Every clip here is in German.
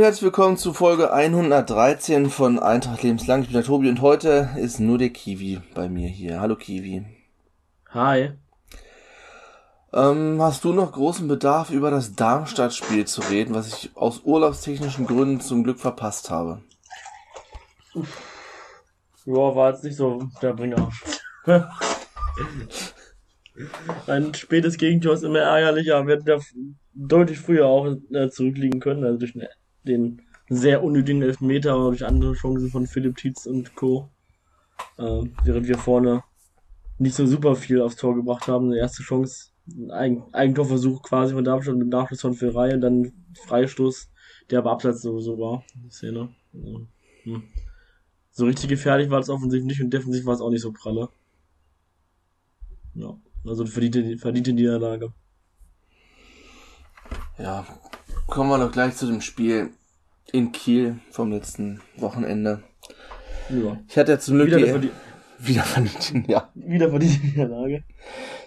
Und herzlich willkommen zu Folge 113 von Eintracht lebenslang. Ich bin der Tobi und heute ist nur der Kiwi bei mir hier. Hallo Kiwi. Hi. Ähm, hast du noch großen Bedarf, über das Darmstadt-Spiel zu reden, was ich aus urlaubstechnischen Gründen zum Glück verpasst habe? Ja, war jetzt nicht so der Bringer. Ein spätes Gegentor ist immer ärgerlicher. Wir hätten ja deutlich früher auch äh, zurückliegen können, also durch den sehr unnötigen Elfmeter, durch andere Chancen von Philipp Tietz und Co. Äh, während wir vorne nicht so super viel aufs Tor gebracht haben. Eine erste Chance, ein Eigentorversuch quasi von Darmstadt mit Nachschuss von Ferrei und dann Freistoß, der aber abseits sowieso war. Die Szene. Also, hm. So richtig gefährlich war es offensichtlich nicht und defensiv war es auch nicht so pralle. Ja, also verdiente, verdiente Niederlage. Ja, kommen wir doch gleich zu dem Spiel in Kiel vom letzten Wochenende. Ja. Ich hatte ja zum Glück wieder, die, wieder verdient, ja. Wieder verdient Niederlage.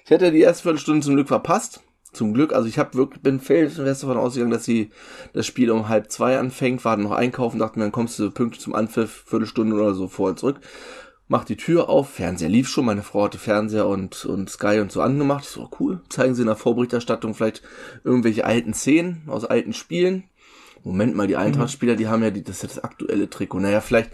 Ich hätte die erste Viertelstunde zum Glück verpasst. Zum Glück, also ich habe wirklich bin felsenfest davon ausgegangen, dass sie das Spiel um halb zwei anfängt, war noch einkaufen, dachte mir, dann kommst du pünktlich zum Anpfiff, Viertelstunde oder so vorher zurück. Mach die Tür auf, Fernseher lief schon, meine Frau hatte Fernseher und, und Sky und so angemacht. Ich so, cool, zeigen sie in der Vorberichterstattung vielleicht irgendwelche alten Szenen aus alten Spielen. Moment mal, die Eintracht-Spieler, die haben ja die, das ist ja das aktuelle Trikot. Naja, vielleicht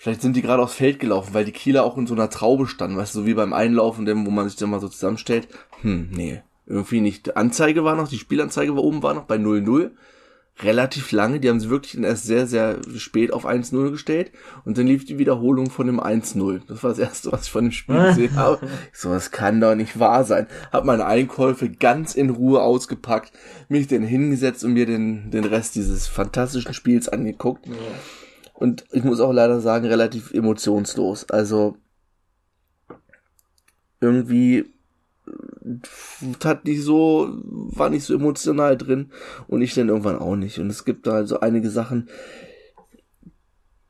Vielleicht sind die gerade aufs Feld gelaufen, weil die Kieler auch in so einer Traube standen, weißt du, so wie beim Einlaufen, wo man sich dann mal so zusammenstellt. Hm, nee, irgendwie nicht. Anzeige war noch, die Spielanzeige war oben, war noch bei 0-0. Relativ lange, die haben sie wirklich erst sehr, sehr spät auf 1-0 gestellt und dann lief die Wiederholung von dem 1-0. Das war das erste, was ich von dem Spiel gesehen habe. So, das kann doch nicht wahr sein. Hab meine Einkäufe ganz in Ruhe ausgepackt, mich dann hingesetzt und mir den, den Rest dieses fantastischen Spiels angeguckt. Ja und ich muss auch leider sagen, relativ emotionslos. Also irgendwie hat nicht so, war nicht so emotional drin und ich dann irgendwann auch nicht. Und es gibt da also einige Sachen,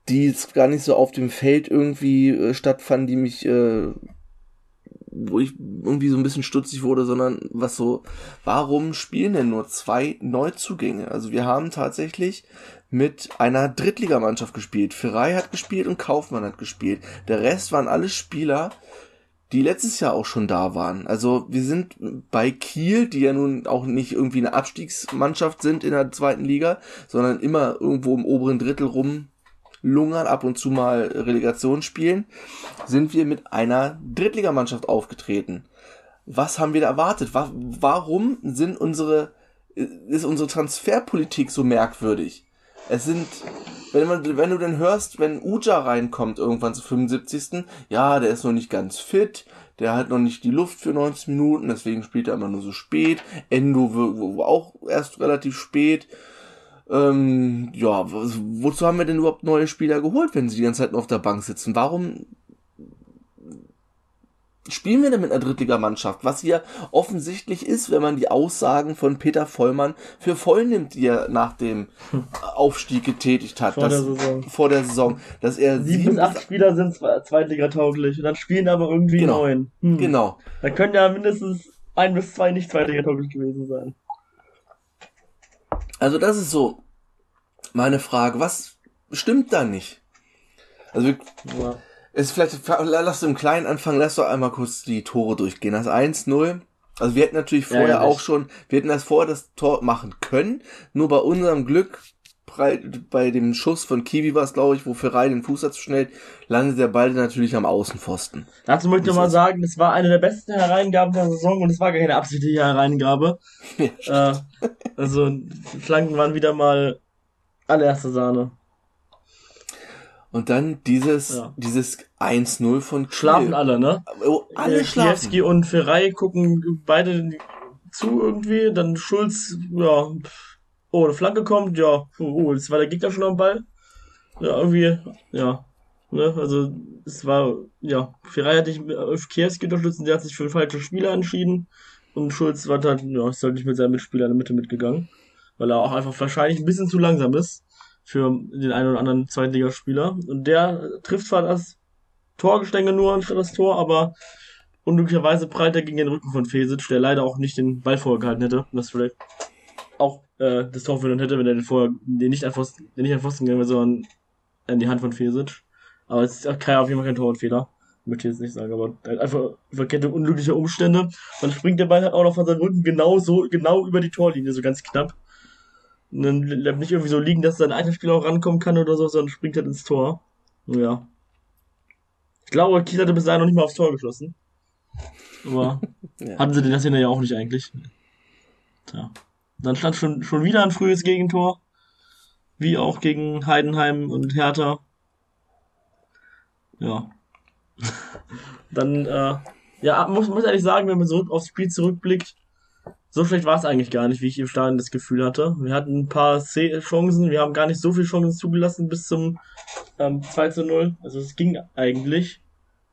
die jetzt gar nicht so auf dem Feld irgendwie äh, stattfanden, die mich, äh, wo ich irgendwie so ein bisschen stutzig wurde, sondern was so, warum spielen denn nur zwei Neuzugänge? Also wir haben tatsächlich mit einer Drittligamannschaft gespielt. Ferrei hat gespielt und Kaufmann hat gespielt. Der Rest waren alles Spieler, die letztes Jahr auch schon da waren. Also wir sind bei Kiel, die ja nun auch nicht irgendwie eine Abstiegsmannschaft sind in der zweiten Liga, sondern immer irgendwo im oberen Drittel rumlungern, ab und zu mal Relegation spielen, sind wir mit einer Drittligamannschaft aufgetreten. Was haben wir da erwartet? Warum sind unsere, ist unsere Transferpolitik so merkwürdig? Es sind, wenn, man, wenn du dann hörst, wenn Uja reinkommt irgendwann zu 75. Ja, der ist noch nicht ganz fit, der hat noch nicht die Luft für 90 Minuten, deswegen spielt er immer nur so spät. Endo auch erst relativ spät. Ähm, ja, wozu haben wir denn überhaupt neue Spieler geholt, wenn sie die ganze Zeit nur auf der Bank sitzen? Warum spielen wir denn mit einer Drittligamannschaft? Was hier offensichtlich ist, wenn man die Aussagen von Peter Vollmann für voll nimmt, die er nach dem Aufstieg getätigt hat. Vor, dass, der, Saison. vor der Saison. Dass er sieben bis acht Spieler sind Zweitliga-tauglich und dann spielen aber irgendwie genau. neun. Hm. Genau. Da können ja mindestens ein bis zwei nicht Zweitliga-tauglich gewesen sein. Also das ist so meine Frage. Was stimmt da nicht? Also ja ist vielleicht, lass du im Kleinen anfangen, lass doch einmal kurz die Tore durchgehen. Das 1-0. Also wir hätten natürlich vorher ja, auch schon, wir hätten das vorher das Tor machen können. Nur bei unserem Glück, bei dem Schuss von Kiwi war es, glaube ich, wo Ferrari den Fuß dazu schnellt, landet der Ball natürlich am Außenpfosten. Dazu möchte ich mal sagen, das war eine der besten Hereingaben der Saison und es war gar keine absichtliche Hereingabe. Ja, äh, also Flanken waren wieder mal allererste Sahne. Und dann dieses, ja. dieses 1-0 von Kiel. Schlafen alle, ne? Oh, alle äh, schlafen. Kiewski und Ferrei gucken beide zu irgendwie, dann Schulz, ja, oh, eine Flanke kommt, ja, oh, jetzt war der Gegner schon am Ball. Ja, irgendwie, ja. Ne, also, es war, ja, Ferrei hat sich auf Kiewski unterstützt, der hat sich für den falschen Spieler entschieden. Und Schulz war dann, ja, ist halt nicht mit seinem Mitspieler in der Mitte mitgegangen. Weil er auch einfach wahrscheinlich ein bisschen zu langsam ist für den einen oder anderen Zweitligaspieler. Und der trifft zwar das Torgestänge nur anstatt das Tor, aber unglücklicherweise prallt er gegen den Rücken von Fesic, der leider auch nicht den Ball vorgehalten hätte. Das vielleicht auch äh, das Tor verloren hätte, wenn er den vorher den nicht an den nicht an Pfosten gegangen wäre, sondern in die Hand von Fesic. Aber es ist kein, auf jeden Fall kein Tor und Fehler. Möchte ich jetzt nicht sagen, aber halt einfach Verkettung unglücklicher Umstände. Dann springt der Ball halt auch noch von seinem Rücken genau so, genau über die Torlinie, so ganz knapp. Und dann bleibt nicht irgendwie so liegen, dass sein Einzelspieler auch rankommen kann oder so, sondern springt halt ins Tor. Ja. Ich glaube, Kiel hatte bis dahin noch nicht mal aufs Tor geschossen. Aber ja. hatten sie den das ja auch nicht eigentlich. Tja. Dann stand schon, schon wieder ein frühes Gegentor. Wie auch gegen Heidenheim und Hertha. Ja. Dann, äh, ja, muss, muss ehrlich sagen, wenn man so aufs Spiel zurückblickt, so schlecht war es eigentlich gar nicht, wie ich im Stadion das Gefühl hatte. Wir hatten ein paar Chancen, wir haben gar nicht so viele Chancen zugelassen bis zum ähm, 2 zu 0. Also es ging eigentlich,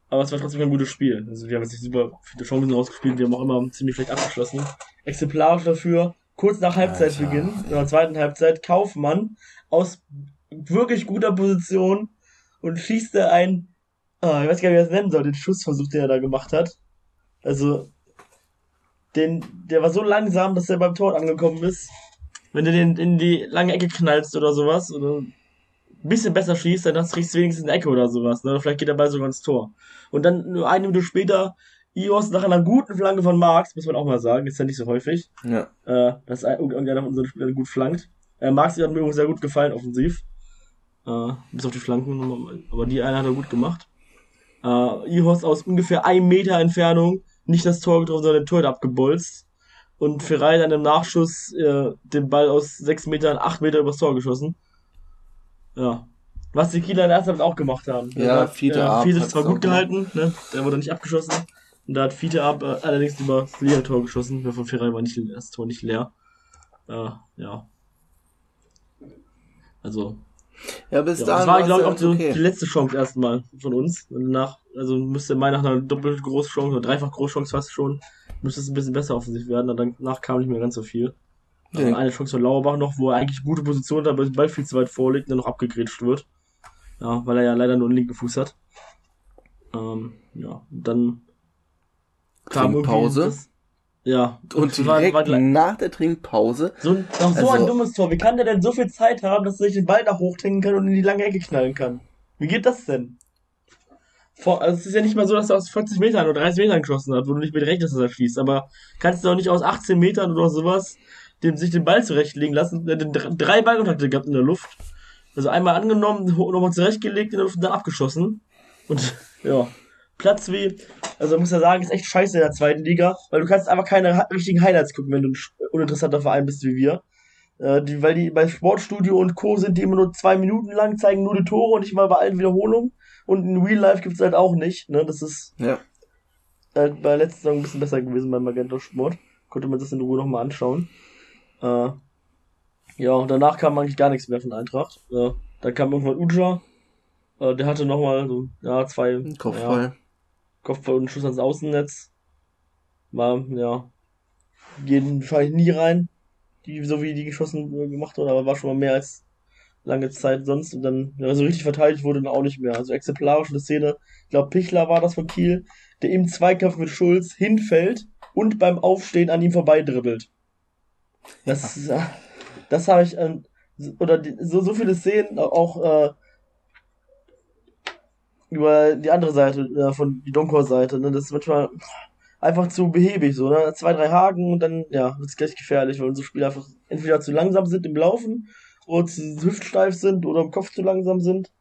aber es war trotzdem ein gutes Spiel. Also wir haben jetzt nicht super viele Chancen rausgespielt, wir haben auch immer ziemlich schlecht abgeschlossen. Exemplarisch dafür, kurz nach Halbzeitbeginn, in der zweiten Halbzeit, Kaufmann aus wirklich guter Position und schießt er ein, oh, ich weiß gar nicht, wie er es nennen soll, den Schussversuch, den er da gemacht hat. Also, den, der war so langsam, dass er beim Tor angekommen ist. Wenn du den in die lange Ecke knallst oder sowas, oder ein bisschen besser schießt, dann hast du wenigstens eine Ecke oder sowas, ne? Oder vielleicht geht der Ball sogar ins Tor. Und dann nur eine Minute später Ios nach einer guten Flanke von Marx, muss man auch mal sagen, ist ja nicht so häufig. Ja. Äh, dass irgendeiner von unseren Spielern gut flankt. Äh, Marx hat mir übrigens sehr gut gefallen, offensiv. Äh, bis auf die Flanken, aber die eine hat er gut gemacht. Äh, Ihos aus ungefähr einem Meter Entfernung nicht das Tor getroffen, sondern den Tor abgebolzt. Und Ferrari dann im Nachschuss äh, den Ball aus sechs Metern, acht Meter übers Tor geschossen. Ja. Was die Kieler in der ersten Halbzeit auch gemacht haben. Ja, Fiete äh, Fiete zwar gut gehalten, ne? der wurde nicht abgeschossen. Und da hat Fiete ab äh, allerdings über das leere Tor geschossen. Der von Ferrari war nicht, das Tor nicht leer. Äh, ja. Also, ja, bis ja, dahin. Das war, glaube ich, auch die, okay. die letzte Chance erstmal von uns. Und danach, also müsste mal nach einer doppelt großen Chance oder dreifach große Chance fast schon, müsste es ein bisschen besser offensiv werden. Und danach kam nicht mehr ganz so viel. Ja. Eine Chance von Lauerbach noch, wo er eigentlich gute Position hat, aber der Ball viel zu weit vorliegt und dann noch abgegrätscht wird. Ja, weil er ja leider nur einen linken Fuß hat. Ähm, ja, dann kam Pause. Das, ja. Und direkt war, war nach der Trinkpause. So, noch so also, ein dummes Tor. Wie kann der denn so viel Zeit haben, dass er sich den Ball nach hochhängen kann und in die lange Ecke knallen kann? Wie geht das denn? Vor, also es ist ja nicht mal so, dass er aus 40 Metern oder 30 Metern geschossen hat, wo du nicht mit rechnest, dass er schießt. Aber kannst du auch nicht aus 18 Metern oder sowas dem, sich den Ball zurechtlegen lassen. Er hat drei Ballkontakte gehabt in der Luft. Also einmal angenommen, nochmal zurechtgelegt in der Luft und dann abgeschossen. Und ja, Platz wie, also muss ja sagen, ist echt scheiße in der zweiten Liga, weil du kannst einfach keine richtigen Highlights gucken, wenn du ein uninteressanter Verein bist wie wir. Äh, die, weil die bei Sportstudio und Co. sind die immer nur zwei Minuten lang, zeigen nur die Tore und nicht mal bei allen Wiederholungen. Und in Real Life gibt's halt auch nicht, ne? Das ist ja. äh, bei letzter Saison ein bisschen besser gewesen beim Magenta Sport. Konnte man das in Ruhe nochmal anschauen. Äh, ja, und danach kam eigentlich gar nichts mehr von Eintracht. Äh, dann kam irgendwann Uja. Äh, der hatte nochmal so, ja, zwei. Kopfball. Ja, Kopfball und Schuss ans Außennetz. War, ja, gehen wahrscheinlich nie rein, die, so wie die geschossen äh, gemacht wurden, aber war schon mal mehr als lange Zeit sonst und dann, ja, so richtig verteidigt wurde dann auch nicht mehr. Also exemplarisch eine Szene, ich glaube Pichler war das von Kiel, der im Zweikampf mit Schulz hinfällt und beim Aufstehen an ihm vorbeidribbelt. Das, ja. das habe ich, äh, oder die, so, so viele Szenen, auch, äh, über die andere Seite, äh, von die Donkor-Seite. Ne? Das ist manchmal einfach zu behäbig, so, ne? Zwei, drei Haken und dann, ja, wird es gleich gefährlich, weil unsere Spieler einfach entweder zu langsam sind im Laufen oder zu hüftsteif sind oder im Kopf zu langsam sind.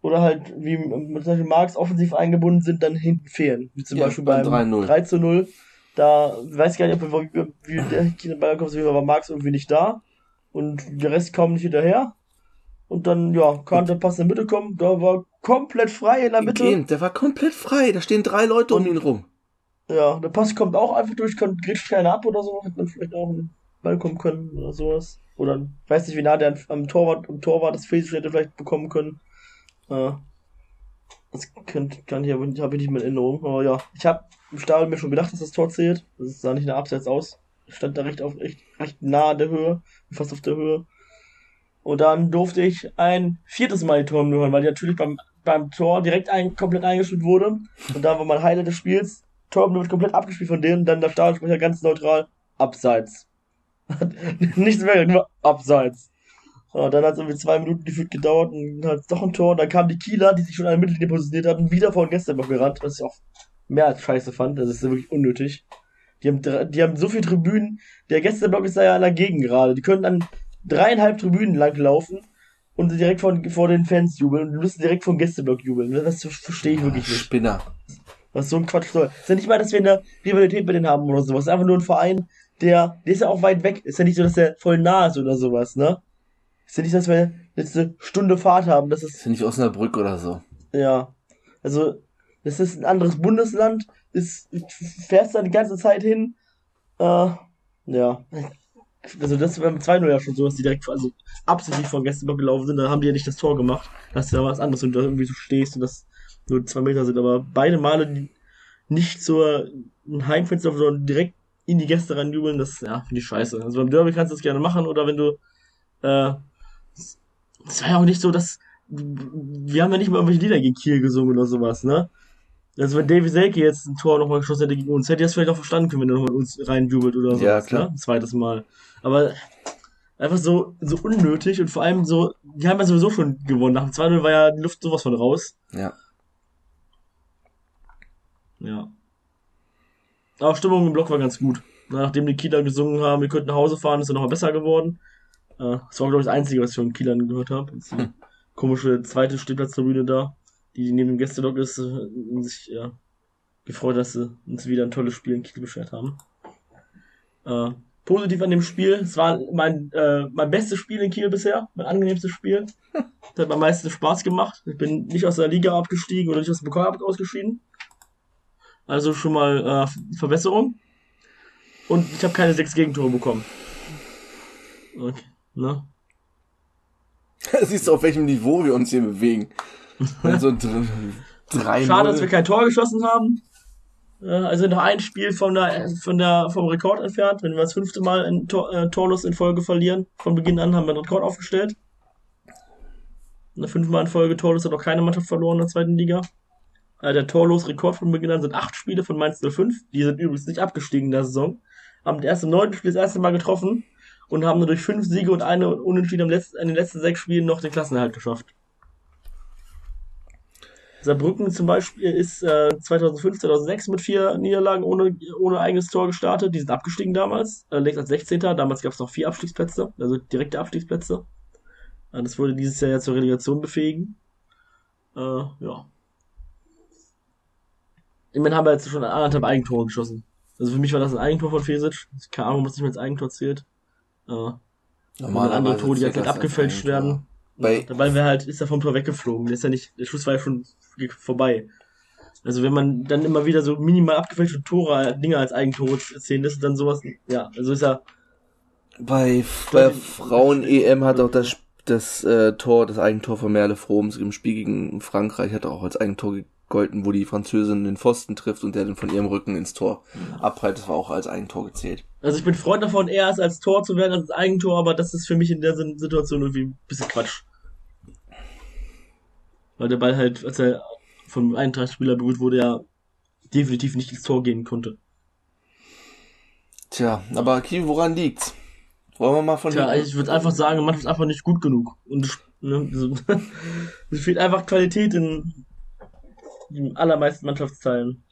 Oder halt, wie mit solchen Marks offensiv eingebunden sind, dann hinten fehlen. Wie zum ja, Beispiel beim 3, zu 0. Da weiß ich gar nicht, ob wir, wie der Kinderball kommt, war Marx irgendwie nicht da. Und der Rest kam nicht hinterher. Und dann, ja, kann der Pass in der Mitte kommen. Da war komplett frei in der Mitte. Der war komplett frei. Da stehen drei Leute und, um ihn rum. Ja, der Pass kommt auch einfach durch, kann, grätscht keiner ab oder so. Hätte man vielleicht auch einen Ball kommen können oder sowas. Oder, weiß nicht, wie nah der am Torwart, am Tor war, das Face hätte vielleicht bekommen können. Äh, das könnt, kann ich aber nicht, habe ich nicht mehr in Erinnerung. Aber ja, ich habe im Stadion mir schon gedacht, dass das Tor zählt. Das sah nicht nach Abseits aus. Stand da recht auf, recht, recht nah an der Höhe, fast auf der Höhe. Und dann durfte ich ein viertes Mal die Tor hören, weil die natürlich beim, beim Tor direkt ein, komplett eingespielt wurde. Und da war mein Highlight des Spiels. Tor wird komplett abgespielt von denen, dann der Stadionsprecher ganz neutral, abseits. Nichts mehr, nur abseits. Ja, dann hat es irgendwie zwei Minuten gefühlt gedauert und dann hat es doch ein Tor. Dann kamen die Kieler, die sich schon an der Mittellinie positioniert hatten, wieder vor den Gästeblock gerannt, was ich auch mehr als scheiße fand. Das ist wirklich unnötig. Die haben, die haben so viele Tribünen. Der Gästeblock ist da ja dagegen gerade. Die können dann dreieinhalb Tribünen lang laufen und direkt von, vor den Fans jubeln und müssen direkt vom Gästeblock jubeln. Das verstehe ich wirklich nicht. Spinner. Was so ein Quatsch soll. Ist ja nicht mal, dass wir eine Rivalität mit denen haben oder sowas. Ist einfach nur ein Verein, der, der ist ja auch weit weg. Ist ja nicht so, dass der voll nah ist oder sowas, ne? Ist ja nicht, dass wir jetzt eine Stunde Fahrt haben. Das ist. Ist ja nicht Osnabrück oder so. Ja. Also, das ist ein anderes Bundesland. Ist, fährst da die ganze Zeit hin. Äh, ja. Also das war beim 2-0 ja schon so, dass die direkt also absichtlich vor Gästeblock gelaufen sind, da haben die ja nicht das Tor gemacht. Das ist ja was anderes, wenn du irgendwie so stehst und das nur zwei Meter sind. Aber beide Male nicht zur Heimfenster, sondern direkt in die Gäste reinjubeln, das ja, finde ich scheiße. Also beim Derby kannst du das gerne machen oder wenn du äh, es war ja auch nicht so, dass wir haben ja nicht mal irgendwelche Lieder gegen Kiel gesungen oder sowas, ne? Also wenn Davy Selke jetzt ein Tor nochmal geschossen hätte gegen uns, hätte ich das vielleicht auch verstanden können, wenn er nochmal uns reinjubelt oder so. Ja, klar. Ne? Ein zweites Mal. Aber einfach so, so unnötig und vor allem so, die haben ja sowieso schon gewonnen. Nach dem 2-0 war ja die Luft sowas von raus. Ja. Ja. Aber Stimmung im Block war ganz gut. Nachdem die Kieler gesungen haben, wir könnten nach Hause fahren, ist er nochmal besser geworden. Äh, das war, glaube ich, das Einzige, was ich von Kielern gehört habe. Hm. Komische zweite Stehplatztribüne da die neben dem Gästedock ist, äh, sich ja, gefreut, dass sie uns wieder ein tolles Spiel in Kiel beschert haben. Äh, positiv an dem Spiel, es war mein, äh, mein bestes Spiel in Kiel bisher, mein angenehmstes Spiel. Das hat mir am meisten Spaß gemacht. Ich bin nicht aus der Liga abgestiegen oder nicht aus dem Pokal ausgeschieden. Also schon mal äh, Verbesserung. Und ich habe keine sechs Gegentore bekommen. Okay, ne? Siehst du, auf welchem Niveau wir uns hier bewegen. Also drei Schade, dass wir kein Tor geschossen haben. Also noch ein Spiel von der, von der, vom Rekord entfernt. Wenn wir das fünfte Mal ein Tor, äh, Torlos in Folge verlieren, von Beginn an haben wir einen Rekord aufgestellt. Eine fünfmal in Folge Torlos hat noch keine Mannschaft verloren in der zweiten Liga. Also der Torlos-Rekord von Beginn an sind acht Spiele von Mainz 05. Die sind übrigens nicht abgestiegen in der Saison. Haben das erste neunte Spiel das erste Mal getroffen und haben nur durch fünf Siege und eine Unentschieden in den letzten sechs Spielen noch den Klassenerhalt geschafft. Saarbrücken zum Beispiel ist äh, 2005, 2006 mit vier Niederlagen ohne, ohne eigenes Tor gestartet. Die sind abgestiegen damals, äh, als 16. Damals gab es noch vier Abstiegsplätze, also direkte Abstiegsplätze. Äh, das wurde dieses Jahr ja zur Relegation befähigen. Äh, ja. Immerhin haben wir jetzt schon anderthalb Eigentore geschossen. Also für mich war das ein Eigentor von Fesic. Keine Ahnung, was nicht mehr als Eigentor zählt. Äh, Normal andere Tore, die halt abgefälscht werden. Bei Dabei wäre halt, ist er vom Tor weggeflogen. Der ist ja nicht, der Schuss war ja schon vorbei. Also wenn man dann immer wieder so minimal abgefälschte Tore, Dinge als Eigentore zählen lässt, dann sowas, ja, also ist ja. Bei, bei Frauen-EM hat auch das, das äh, Tor, das Eigentor von Merle Froms im Spiel gegen Frankreich hat auch als Eigentor gegolten, wo die Französin den Pfosten trifft und der dann von ihrem Rücken ins Tor abprallt. Das war auch als Eigentor gezählt. Also ich bin Freund davon, eher als, als Tor zu werden als Eigentor, aber das ist für mich in der Situation irgendwie ein bisschen Quatsch. Weil der Ball halt, als er vom Eintracht-Spieler berührt wurde, ja definitiv nicht ins Tor gehen konnte. Tja, aber Kiel, woran liegt's? Wollen wir mal von Tja, ich würde einfach sagen, man ist einfach nicht gut genug. Und ne, so, es fehlt einfach Qualität in den allermeisten Mannschaftsteilen.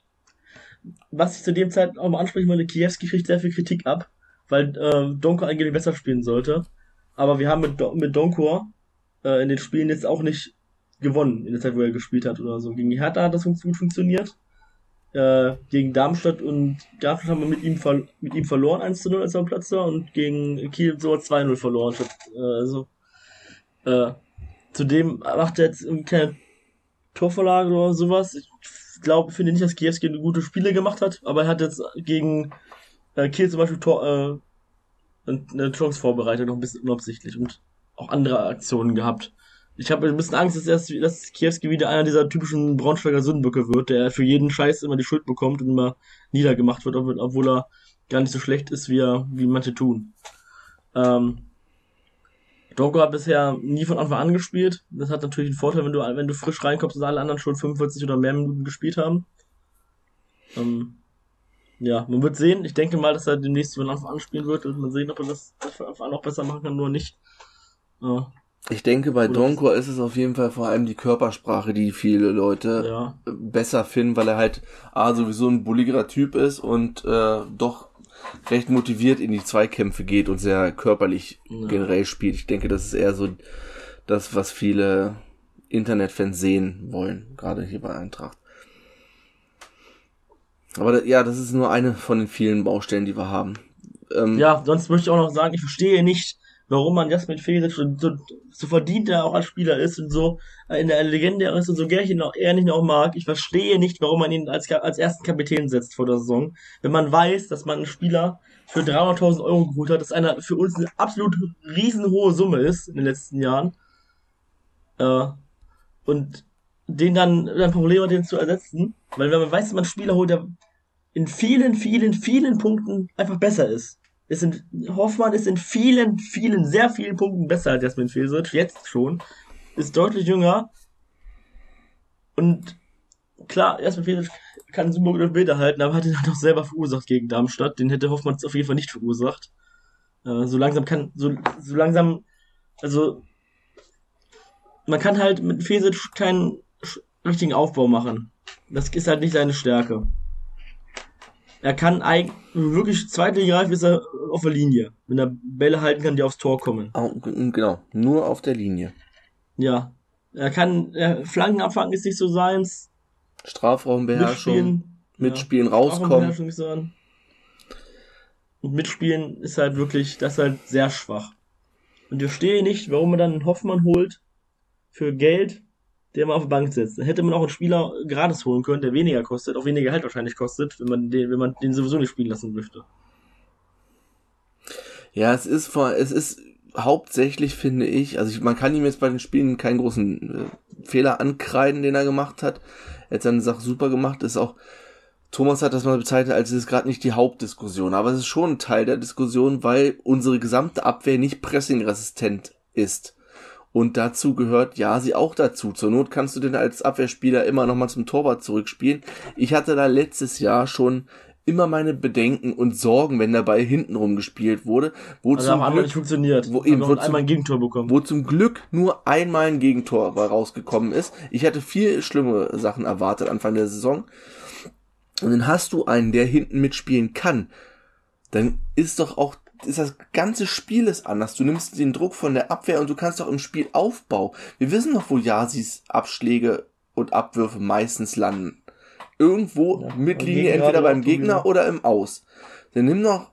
Was ich zu dem Zeit auch mal ansprechen wollte, Kiewski kriegt sehr viel Kritik ab, weil äh, Donko eigentlich besser spielen sollte. Aber wir haben mit, mit Donko äh, in den Spielen jetzt auch nicht gewonnen in der Zeit, wo er gespielt hat oder so. Gegen die Hertha hat das gut funktioniert. Äh, gegen Darmstadt und Darmstadt haben wir mit ihm, ver mit ihm verloren, 1 zu 0 als er am Platz war, und gegen Kiel so 2-0 verloren. Statt, äh, also, äh, zudem macht er jetzt keine Torvorlage oder sowas. Ich glaube, finde nicht, dass Kiewski eine gute Spiele gemacht hat, aber er hat jetzt gegen äh, Kiel zum Beispiel Tor, äh, eine Chance vorbereitet, noch ein bisschen unabsichtlich und auch andere Aktionen gehabt ich habe ein bisschen Angst, dass, erst, dass Kiewski wieder einer dieser typischen Braunschweiger Sündenböcke wird, der für jeden Scheiß immer die Schuld bekommt und immer niedergemacht wird, obwohl er gar nicht so schlecht ist, wie er, wie manche tun. Ähm, Dogo hat bisher nie von Anfang an gespielt. Das hat natürlich einen Vorteil, wenn du, wenn du frisch reinkommst und alle anderen schon 45 oder mehr Minuten gespielt haben. Ähm, ja, man wird sehen. Ich denke mal, dass er demnächst von Anfang an spielen wird und man sehen, ob er das von Anfang an noch besser machen kann oder nicht. Ja. Ich denke, bei Donkor ist es auf jeden Fall vor allem die Körpersprache, die viele Leute Ja. besser finden, weil er halt A, sowieso ein bulligerer Typ ist und äh, doch recht motiviert in die Zweikämpfe geht und sehr körperlich Ja. generell spielt. Ich denke, das ist eher so das, was viele Internetfans sehen wollen, gerade hier bei Eintracht. Aber ja, das ist nur eine von den vielen Baustellen, die wir haben. Ähm, Ja, sonst möchte ich auch noch sagen, ich verstehe nicht, warum man Jasmin Fesic so, so, so verdient er auch als Spieler ist und so in der Legende ist und so gern ich ihn auch eher nicht auch mag. Ich verstehe nicht, warum man ihn als, als ersten Kapitän setzt vor der Saison. Wenn man weiß, dass man einen Spieler für 300.000 Euro geholt hat, das einer für uns eine absolut riesenhohe Summe ist in den letzten Jahren. Äh, und den dann, dann Probleme den zu ersetzen. Weil wenn man weiß, dass man einen Spieler holt, der in vielen, vielen, vielen Punkten einfach besser ist. Es sind, Hoffmann ist in vielen, vielen, sehr vielen Punkten besser als Jasmin Fesic, jetzt schon. Ist deutlich jünger. Und klar, Jasmin Fesic kann super gute Bilder halten, aber hat ihn halt auch selber verursacht gegen Darmstadt. Den hätte Hoffmann auf jeden Fall nicht verursacht. Äh, so langsam kann, so, so langsam, also, man kann halt mit Fesic keinen richtigen Aufbau machen. Das ist halt nicht seine Stärke. Er kann eigentlich wirklich zweitligareif ist er auf der Linie. Wenn er Bälle halten kann, die aufs Tor kommen. au- genau, nur auf der Linie. Ja. Er kann, er, Flanken abfangen ist nicht so seins. Strafraumbeherrschung, Mitspielen. mitspielen, ja. rauskommen. Ist so an. Und mitspielen ist halt wirklich, das ist halt sehr schwach. Und ich verstehe nicht, warum man dann einen Hoffmann holt für Geld, der man auf die Bank setzt. Dann hätte man auch einen Spieler gratis holen können, der weniger kostet, auch weniger Geld wahrscheinlich kostet, wenn man den, wenn man den sowieso nicht spielen lassen möchte. Ja, es ist vor, es ist hauptsächlich, finde ich, also ich, man kann ihm jetzt bei den Spielen keinen großen äh, Fehler ankreiden, den er gemacht hat. Er hat seine Sache super gemacht, ist auch, Thomas hat das mal bezeichnet, als es ist gerade nicht die Hauptdiskussion, aber es ist schon ein Teil der Diskussion, weil unsere gesamte Abwehr nicht pressingresistent ist. Und dazu gehört ja sie auch dazu. Zur Not kannst du den als Abwehrspieler immer nochmal zum Torwart zurückspielen. Ich hatte da letztes Jahr schon immer meine Bedenken und Sorgen, wenn der Ball hintenrum gespielt wurde, wo Also zum Glück nicht funktioniert. wo eben, noch wo zum- einmal ein Gegentor bekommen. wo zum Glück nur einmal ein Gegentor rausgekommen ist. Ich hatte viel schlimme Sachen erwartet Anfang der Saison. Und dann hast du einen, der hinten mitspielen kann. Dann ist doch auch, ist das ganze Spiel ist anders. Du nimmst den Druck von der Abwehr und du kannst doch im Spielaufbau. Wir wissen doch, wo Yasis Abschläge und Abwürfe meistens landen. Irgendwo Ja, mit am Linie, Gegner entweder beim Gegner sowieso. oder im Aus. Dann nimm doch,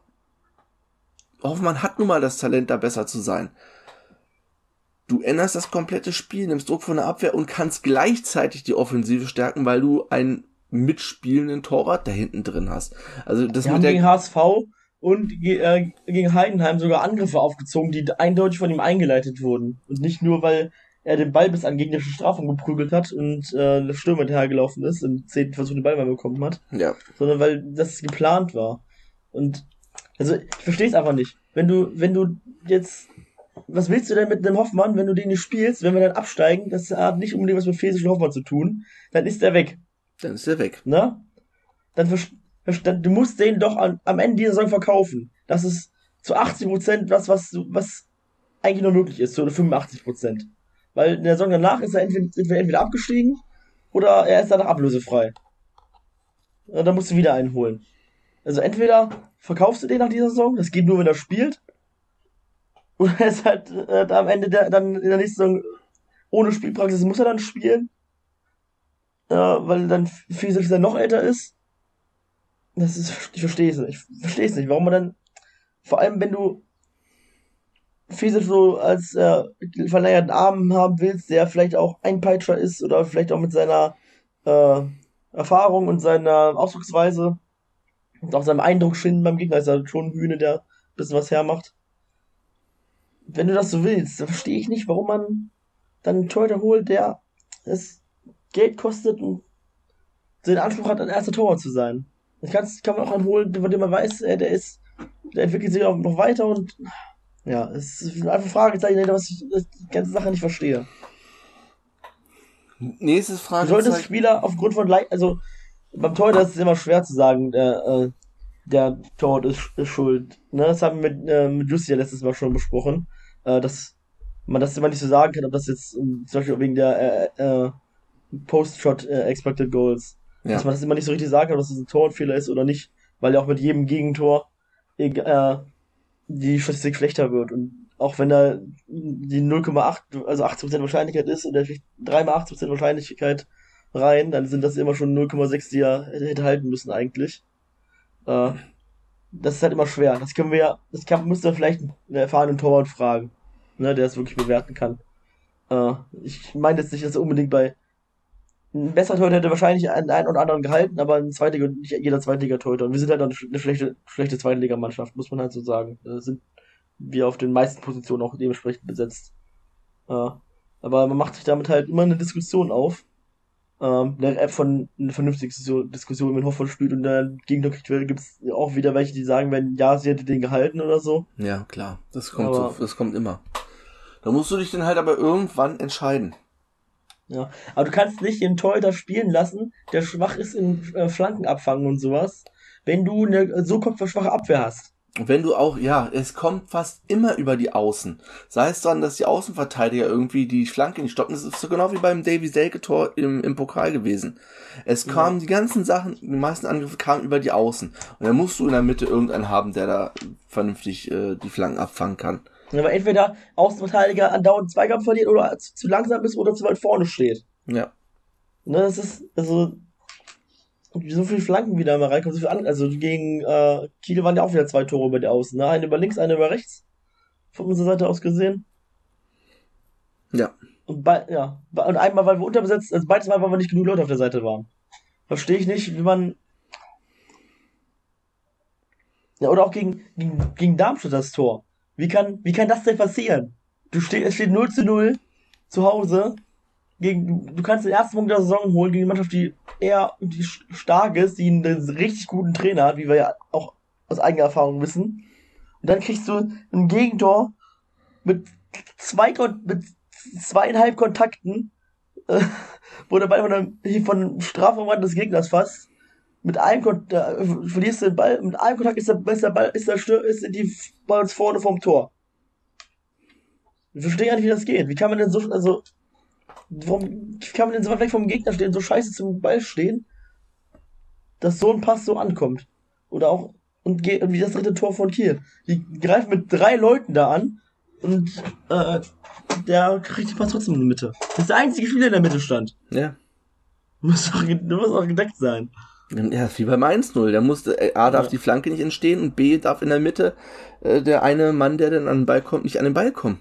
Hoffmann hat nun mal das Talent, da besser zu sein. Du änderst das komplette Spiel, nimmst Druck von der Abwehr und kannst gleichzeitig die Offensive stärken, weil du einen mitspielenden Torwart da hinten drin hast. Also das Wir mit haben der gegen HSV und äh, gegen Heidenheim sogar Angriffe aufgezogen, die eindeutig von ihm eingeleitet wurden. Und nicht nur, weil er den Ball bis an gegnerische Strafung geprügelt hat und äh, der Stürmer hinterhergelaufen ist und im zehnten Versuch den Ball mal bekommen hat, ja, sondern weil das geplant war. Und also ich verstehe es einfach nicht. Wenn du, wenn du jetzt was willst du denn mit einem Hoffmann, wenn du den nicht spielst, wenn wir dann absteigen, das hat nicht unbedingt was mit Fesisch und Hoffmann zu tun, dann ist der weg. dann ist er weg. ne? Dann, dann du musst den doch an, am Ende dieser Saison verkaufen. Das ist zu 80 Prozent was, was, was eigentlich nur möglich ist, oder 85 Prozent. Weil in der Saison danach ist er entweder, entweder abgestiegen oder er ist danach ablösefrei. Und dann musst du wieder einen holen. Also entweder verkaufst du den nach dieser Saison, das geht nur, wenn er spielt, oder er ist halt äh, am Ende der, dann in der nächsten Saison ohne Spielpraxis muss er dann spielen. Äh, weil dann Fiesel dann noch älter ist. Das ist, ich verstehe es nicht. Ich verstehe es nicht, warum man dann, vor allem wenn du Fiesel so als äh, verlängerten Arm haben willst, der vielleicht auch ein Peitscher ist oder vielleicht auch mit seiner äh, Erfahrung und seiner Ausdrucksweise und auch seinem Eindruck schinden beim Gegner ist er schon ein Hühne, der ein bisschen was hermacht. Wenn du das so willst, dann verstehe ich nicht, warum man dann einen Torhüter holt, der es Geld kostet und den Anspruch hat, ein erster Torwart zu sein. Das kannst, kann man auch einen holen, von dem man weiß, äh, der ist, der entwickelt sich auch noch weiter und ja, es ist einfach Fragezeichen, was ich die ganze Sache nicht verstehe. Nächstes Fragezeichen. Spieler aufgrund von Lei also beim Torhüter ist es immer schwer zu sagen, äh, äh, der Torwart ist, ist schuld. Ne, das haben wir mit, äh, mit ja letztes Mal schon besprochen, äh, dass man das immer nicht so sagen kann, ob das jetzt um, zum Beispiel wegen der äh, äh, Post-Shot äh, Expected Goals, ja. dass man das immer nicht so richtig sagen kann, ob das ein Torwartfehler ist oder nicht, weil ja auch mit jedem Gegentor äh, die Statistik schlechter wird und auch wenn da die 0,8, also 80% Wahrscheinlichkeit ist und da 3x80% Wahrscheinlichkeit rein, dann sind das immer schon 0,6, die er hätte halten müssen eigentlich. Äh, das ist halt immer schwer. Das können wir ja, das kann, müsste vielleicht einen erfahrenen Torwart fragen, ne, der es wirklich bewerten kann. Äh, ich meine jetzt nicht, dass er unbedingt bei ein besserer Torhüter hätte wahrscheinlich einen, einen oder anderen gehalten, aber ein Zweitliga, nicht jeder Zweitliga-Torhüter. Und wir sind halt eine, eine schlechte, schlechte Zweitligamannschaft, muss man halt so sagen. Da sind wir auf den meisten Positionen auch dementsprechend besetzt. Äh, aber man macht sich damit halt immer eine Diskussion auf ähm, der App von eine vernünftige Diskussion, wenn Hoffmann spielt und dann Gegner kriegt, gibt es auch wieder welche, die sagen, wenn ja, sie hätte den gehalten oder so. Ja, klar. Das kommt so, das kommt immer. Da musst du dich dann halt aber irgendwann entscheiden. Ja, aber du kannst nicht den Torhüter spielen lassen, der schwach ist in äh, Flankenabfangen und sowas, wenn du eine so kopfschwache Abwehr hast wenn du auch, ja, es kommt fast immer über die Außen. Sei es dann, dass die Außenverteidiger irgendwie die Flanke nicht stoppen. Das ist so genau wie beim Davy Selke Tor im, im Pokal gewesen. Es ja. kamen die ganzen Sachen, die meisten Angriffe kamen über die Außen. Und dann musst du in der Mitte irgendeinen haben, der da vernünftig äh, die Flanken abfangen kann. Aber entweder Außenverteidiger andauernd Zweikampf verliert oder zu, zu langsam ist oder zu weit vorne steht. Ja. Ne, das ist, also, so viele Flanken wieder mal reinkommen, so viel an, also gegen äh, Kiel waren ja auch wieder zwei Tore über die Außen, ne? Eine über links, eine über rechts. Von unserer Seite aus gesehen. Ja. Und, bei, ja, und einmal, weil wir unterbesetzt, also beides Mal, weil wir nicht genug Leute auf der Seite waren. Verstehe ich nicht, wie man. Ja, oder auch gegen, gegen, gegen Darmstadt das Tor. Wie kann, wie kann das denn passieren? Du steh, es steht 0 zu 0 zu Hause gegen, du kannst den ersten Punkt der Saison holen gegen eine Mannschaft, die eher die stark ist, die einen richtig guten Trainer hat, wie wir ja auch aus eigener Erfahrung wissen. Und dann kriegst du ein Gegentor mit zwei, mit zweieinhalb Kontakten, äh, wo der Ball von, einem, von Strafraumrand des Gegners fast mit einem Kontakt, äh, verlierst du den Ball, mit einem Kontakt ist der, ist der Ball, ist der, ist die Ball vorne vom Tor. Ich verstehe gar nicht, wie das geht. Wie kann man denn so, also, Warum kann man denn so weit weg vom Gegner stehen, so scheiße zum Ball stehen, dass so ein Pass so ankommt? Oder auch, und wie das dritte Tor von Kiel. Die greifen mit drei Leuten da an und äh, der kriegt den Pass trotzdem in die Mitte. Das ist der einzige Spieler, der in der Mitte stand. Ja. Muss auch, muss auch gedeckt sein. Ja, wie beim 1-0. Der musste, A darf ja. die Flanke nicht entstehen und B darf in der Mitte äh, der eine Mann, der dann an den Ball kommt, nicht an den Ball kommen.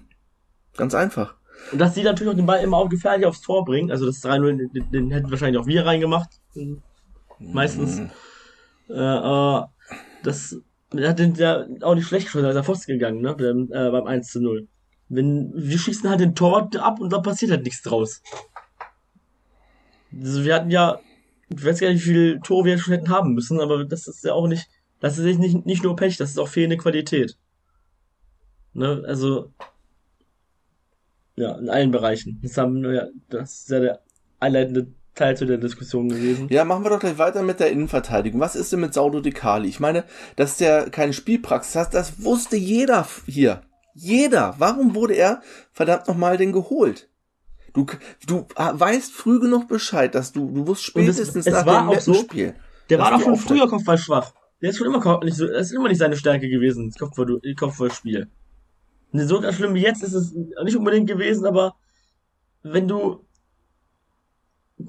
Ganz einfach. Und dass sie natürlich auch den Ball immer auch gefährlich aufs Tor bringen. Also das 3-0, den, den, hätten wahrscheinlich auch wir reingemacht. Meistens. Mhm. Äh, äh, das hat den ja auch nicht schlecht geschossen, als er Pfosten gegangen, ne? Beim, äh, beim 1 zu 0. Wenn, wir schießen halt den Tor ab und da passiert halt nichts draus. Also wir hatten ja, ich weiß gar nicht, wie viele Tore wir schon hätten haben müssen, aber das ist ja auch nicht, das ist nicht, nicht nur Pech, das ist auch fehlende Qualität. Ne? Also, ja, in allen Bereichen. Das, haben, ja, das ist ja der einleitende Teil zu der Diskussion gewesen. Ja, machen wir doch gleich weiter mit der Innenverteidigung. Was ist denn mit Saudo De Cali? Ich meine, dass der keine Spielpraxis hat, das wusste jeder hier. Jeder. Warum wurde er verdammt nochmal denn geholt? Du, du weißt früh genug Bescheid, dass du, du wusstest spätestens es, es nach dem so, Spiel. Der war doch schon früher Kopfball schwach. Der ist schon immer nicht so, das ist immer nicht seine Stärke gewesen, das Kopfball, Kopfballspiel. So ganz schlimm wie jetzt ist es nicht unbedingt gewesen, aber wenn du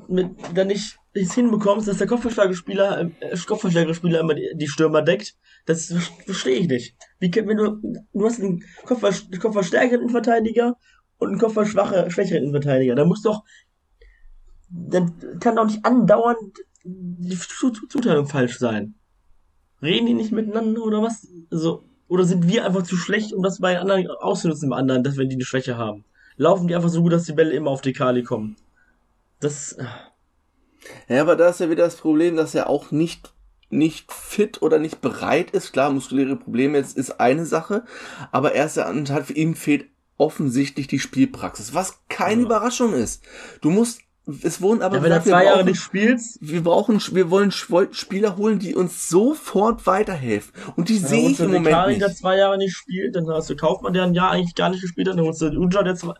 mit, dann nicht es hinbekommst, dass der Kopfverstärkerspieler, äh, Kopfverstärkerspieler immer die, die Stürmer deckt, das verstehe ich nicht. Wie wenn du, du hast einen Kopfver, kopfverstärkenden Verteidiger und einen kopfverschwache, schwächeren Verteidiger, da muss doch, dann kann doch nicht andauernd die Zuteilung falsch sein. Reden die nicht miteinander oder was? Also, oder sind wir einfach zu schlecht, um das bei anderen auszunutzen, bei anderen, dass wenn die eine Schwäche haben? Laufen die einfach so gut, dass die Bälle immer auf die Kali kommen? Das. Ja, aber da ist ja wieder das Problem, dass er auch nicht nicht fit oder nicht bereit ist. Klar, muskuläre Probleme jetzt ist eine Sache, aber er ist ja für ihn fehlt offensichtlich die Spielpraxis, was keine ja. Überraschung ist. Du musst es wurden aber Ja, wenn gesagt, wir zwei Jahre brauchen- nicht spielt, wir brauchen, wir wollen Spieler holen, die uns sofort weiterhelfen. Und die sehe ich im Moment Kari, der nicht. zwei Jahre nicht spielt, dann hast du Kaufmann, der ein Jahr eigentlich gar nicht gespielt hat, dann holst du Uja, der zwei,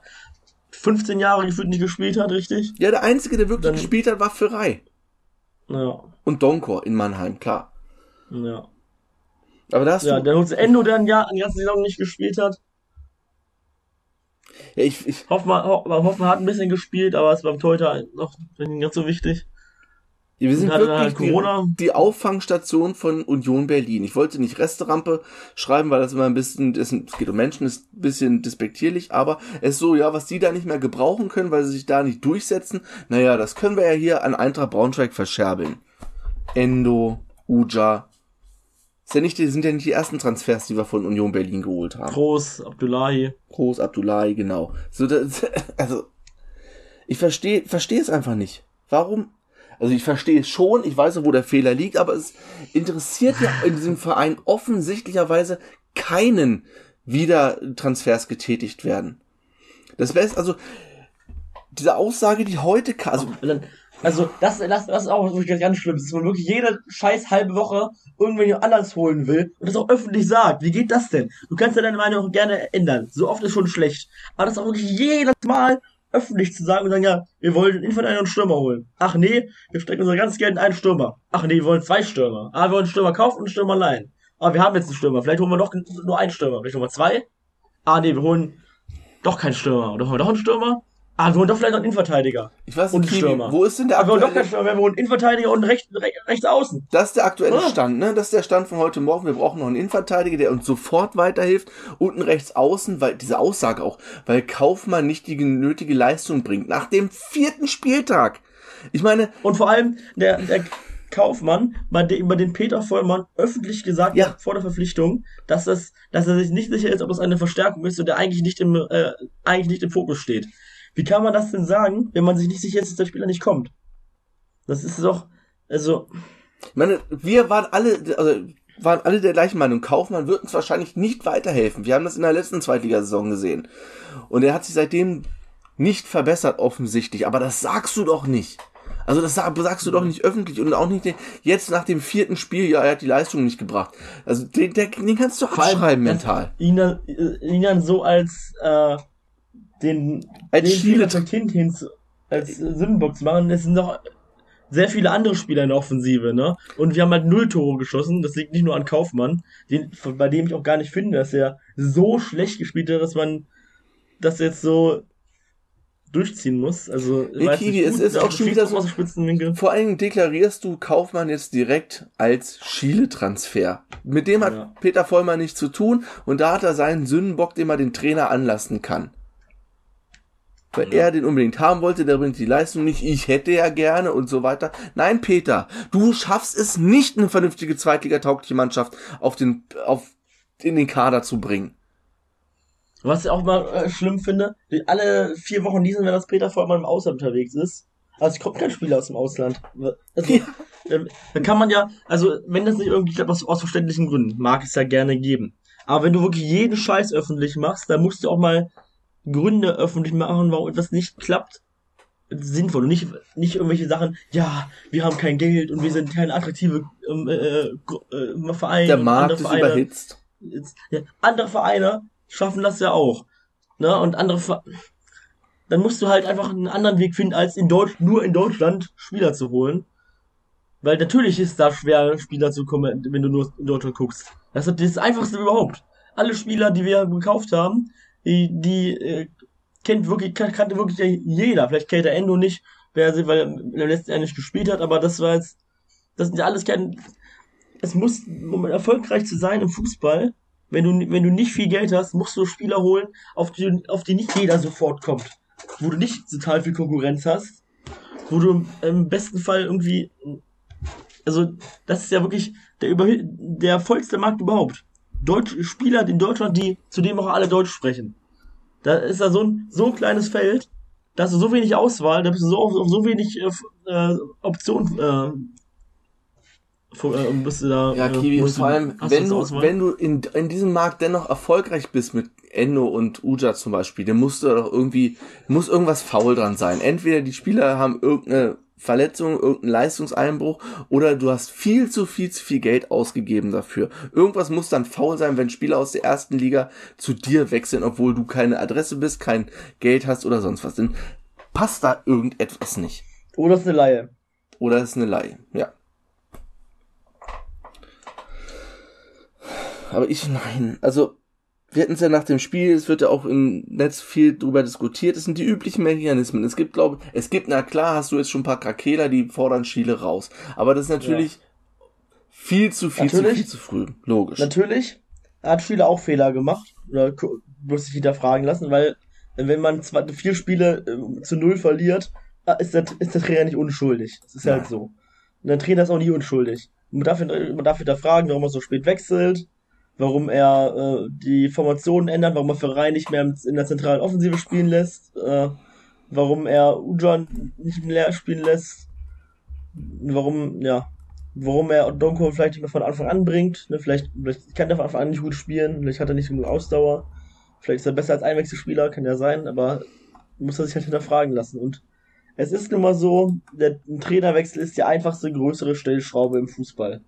15 Jahre gefühlt nicht gespielt hat, richtig? Ja, der einzige, der wirklich Dann- gespielt hat, war Ferrei. Ja, Und Donkor in Mannheim, klar. ja. Aber da hast Ja, du, dann holst du Endo, der ein Jahr, eine ganze Saison nicht gespielt hat. Ja, ich, ich, Hoffmann, Ho Hoffmann hat ein bisschen gespielt, aber es war beim Torhüter noch nicht so wichtig. wir sind wirklich halt Corona. Die, die Auffangstation von Union Berlin. Ich wollte nicht Resterampe schreiben, weil das immer ein bisschen, es geht um Menschen, ist ein bisschen despektierlich, aber es ist so, ja, was die da nicht mehr gebrauchen können, weil sie sich da nicht durchsetzen, naja, das können wir ja hier an Eintracht Braunschweig verscherbeln. Endo, Uja. Ist ja nicht, sind ja nicht die ersten Transfers, die wir von Union Berlin geholt haben. Groß, Abdullahi. Groß, Abdullahi, genau. So, das, also, ich verstehe, verstehe es einfach nicht. Warum? Also ich verstehe es schon, ich weiß, wo der Fehler liegt, aber es interessiert ja in diesem Verein offensichtlicherweise keinen, wieder Transfers getätigt werden. Das Beste, also diese Aussage, die heute, also also, das, das, das ist auch wirklich ganz schlimm. Dass man wirklich jede scheiß halbe Woche irgendwen anders holen will und das auch öffentlich sagt. Wie geht das denn? Du kannst ja deine Meinung gerne ändern. So oft ist schon schlecht. Aber das auch wirklich jedes Mal öffentlich zu sagen und sagen, ja, wir wollen und einen Stürmer holen. Ach nee, wir stecken unser ganzes Geld in einen Stürmer. Ach nee, wir wollen zwei Stürmer. Ah, wir wollen einen Stürmer kaufen und einen Stürmer leihen. Ah, wir haben jetzt einen Stürmer. Vielleicht holen wir noch nur einen Stürmer. Vielleicht holen wir zwei. Ah nee, wir holen doch keinen Stürmer. Oder holen wir doch einen Stürmer? Ah, wir holen doch vielleicht noch einen Innenverteidiger. ich weiß nicht, Stürmer. wo ist denn der Aber wir holen doch aktuelle, keinen Stürmer. Wir holen einen Innenverteidiger und rechts, rechts außen. das ist der aktuelle Ah. Stand, ne? Das ist der Stand von heute Morgen. Wir brauchen noch einen Innenverteidiger, der uns sofort weiterhilft und einen Rechtsaußen, weil diese Aussage auch, weil Kaufmann nicht die nötige Leistung bringt. Nach dem vierten Spieltag. Ich meine, Und vor allem der, der Kaufmann, bei dem, bei den Peter Vollmann öffentlich gesagt Ja. hat vor der Verpflichtung, dass es, dass er sich nicht sicher ist, ob es eine Verstärkung ist und der eigentlich nicht im, äh, eigentlich nicht im Fokus steht. Wie kann man das denn sagen, wenn man sich nicht sicher ist, dass der Spieler nicht kommt? Das ist doch, also, Ich meine, wir waren alle, also waren alle der gleichen Meinung. Kaufmann wird uns wahrscheinlich nicht weiterhelfen. Wir haben das in der letzten Zweitligasaison gesehen. Und er hat sich seitdem nicht verbessert, offensichtlich. Aber das sagst du doch nicht. Also das sag- sagst du doch nicht öffentlich und auch nicht jetzt nach dem vierten Spiel, ja, er hat die Leistung nicht gebracht. Also den, den, kannst du abschreiben mental. ihn dann, äh, ihn dann so als, äh, den, Als den hin zu, als äh, Sündenbock zu machen, es sind noch sehr viele andere Spieler in der Offensive, ne? Und wir haben halt null Tore geschossen. Das liegt nicht nur an Kaufmann, den, von- bei dem ich auch gar nicht finde, dass er so schlecht gespielt hat, dass man das jetzt so durchziehen muss. Also, Nee, Kiwi, es ist auch schon wieder so- aus dem Spitzenwinkel. Vor allen Dingen deklarierst du Kaufmann jetzt direkt als Schiele-Transfer. Mit dem hat Ja. Peter Vollmann nichts zu tun und da hat er seinen Sündenbock, den man den Trainer anlassen kann. Weil Ja. er den unbedingt haben wollte, der bringt die Leistung nicht, ich hätte ja gerne und so weiter. Nein, Peter, du schaffst es nicht, eine vernünftige zweitligataugliche Mannschaft auf den, auf, in den Kader zu bringen. Was ich auch mal äh, schlimm finde, alle vier Wochen diesen, wenn das Peter Vollmann im Ausland unterwegs ist. Also es kommt kein Spieler aus dem Ausland. Also, ähm, dann kann man ja, also wenn das nicht irgendwie klappt, aus, aus verständlichen Gründen, mag es ja gerne geben. Aber wenn du wirklich jeden Scheiß öffentlich machst, dann musst du auch mal Gründe öffentlich machen, warum etwas nicht klappt. Sinnvoll und nicht, nicht irgendwelche Sachen, ja, wir haben kein Geld und wir sind kein attraktive ähm, äh, äh, Verein. Der Markt ist Vereine- überhitzt. ja, andere Vereine schaffen das ja auch. Ne? Und andere Ver dann musst du halt einfach einen anderen Weg finden, als in Deutsch, nur in Deutschland Spieler zu holen. Weil natürlich ist da schwer, Spieler zu kommen, wenn du nur in Deutschland guckst. Das ist das Einfachste überhaupt. Alle Spieler, die wir gekauft haben, die, äh, kennt wirklich, kan- kannte wirklich jeder. Vielleicht kennt der Endo nicht, wer sie, weil er letzten Jahr nicht gespielt hat, aber das war jetzt, das sind ja alles kein, es muss, um erfolgreich zu sein im Fußball, wenn du, wenn du nicht viel Geld hast, musst du Spieler holen, auf die, auf die nicht jeder sofort kommt. Wo du nicht total viel Konkurrenz hast. Wo du im besten Fall irgendwie, also, das ist ja wirklich der, über, der vollste Markt überhaupt. Deutsch, Spieler in Deutschland, die, zu dem auch alle Deutsch sprechen. Da ist da so ein, so ein kleines Feld, da hast du so wenig Auswahl, da bist du so auf, auf so wenig äh, äh, Optionen äh, äh, müsste da. Ja, äh, Kiwi, du- vor allem, wenn du, Auswahl? wenn du in, in diesem Markt dennoch erfolgreich bist mit Endo und Uja zum Beispiel, dann musst du doch irgendwie, muss irgendwas faul dran sein. Entweder die Spieler haben irgendeine Verletzung, irgendeinen Leistungseinbruch oder du hast viel zu viel zu viel Geld ausgegeben dafür. Irgendwas muss dann faul sein, wenn Spieler aus der ersten Liga zu dir wechseln, obwohl du keine Adresse bist, kein Geld hast oder sonst was. Dann passt da irgendetwas nicht. Oder es ist eine Laie. Oder es ist eine Laie, ja. Aber ich, nein, also, wir hatten es ja nach dem Spiel, es wird ja auch im Netz viel drüber diskutiert, es sind die üblichen Mechanismen. Es gibt, glaube es gibt, na klar, hast du jetzt schon ein paar Krakeler, die fordern Schiele raus. Aber das ist natürlich viel zu viel, Natürlich. zu viel zu früh. Logisch. Natürlich hat Spiele auch Fehler gemacht. Oder muss sich hinterfragen lassen, weil wenn man zwei, vier Spiele äh, zu null verliert, ist der, ist der Trainer nicht unschuldig. Das ist Nein. halt so. Und der Trainer ist auch nie unschuldig. Man darf, ihn- man darf hinterfragen, warum er so spät wechselt, warum er äh, die Formationen ändert, warum er Verein nicht mehr in der zentralen Offensive spielen lässt, äh, warum er Ujan nicht mehr spielen lässt, warum, ja, warum er Donko vielleicht nicht mehr von Anfang an bringt. Ne? Vielleicht, vielleicht kann er von Anfang an nicht gut spielen, vielleicht hat er nicht genug Ausdauer, vielleicht ist er besser als Einwechselspieler, kann ja sein, aber muss er sich halt hinterfragen lassen. Und es ist nun mal so, der Trainerwechsel ist die einfachste größere Stellschraube im Fußball.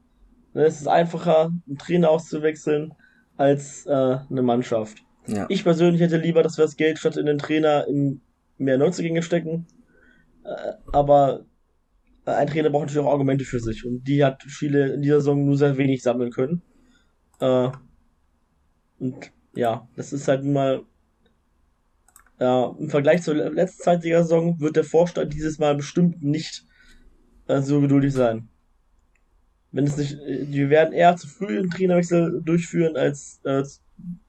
Ne? Es ist einfacher, einen Trainer auszuwechseln, als äh, eine Mannschaft. ja. Ich persönlich hätte lieber, dass wir das Geld statt in den Trainer in mehr Neuzugänge stecken. Äh, aber ein Trainer braucht natürlich auch Argumente für sich. Und die hat Chile in dieser Saison nur sehr wenig sammeln können. Äh, und ja, das ist halt nun mal. Ja, im Vergleich zur le- letzten Zweitliga-Saison wird der Vorstand dieses Mal bestimmt nicht äh, so geduldig sein. Wenn es nicht, äh, die werden eher zu früh einen Trainerwechsel durchführen, als, als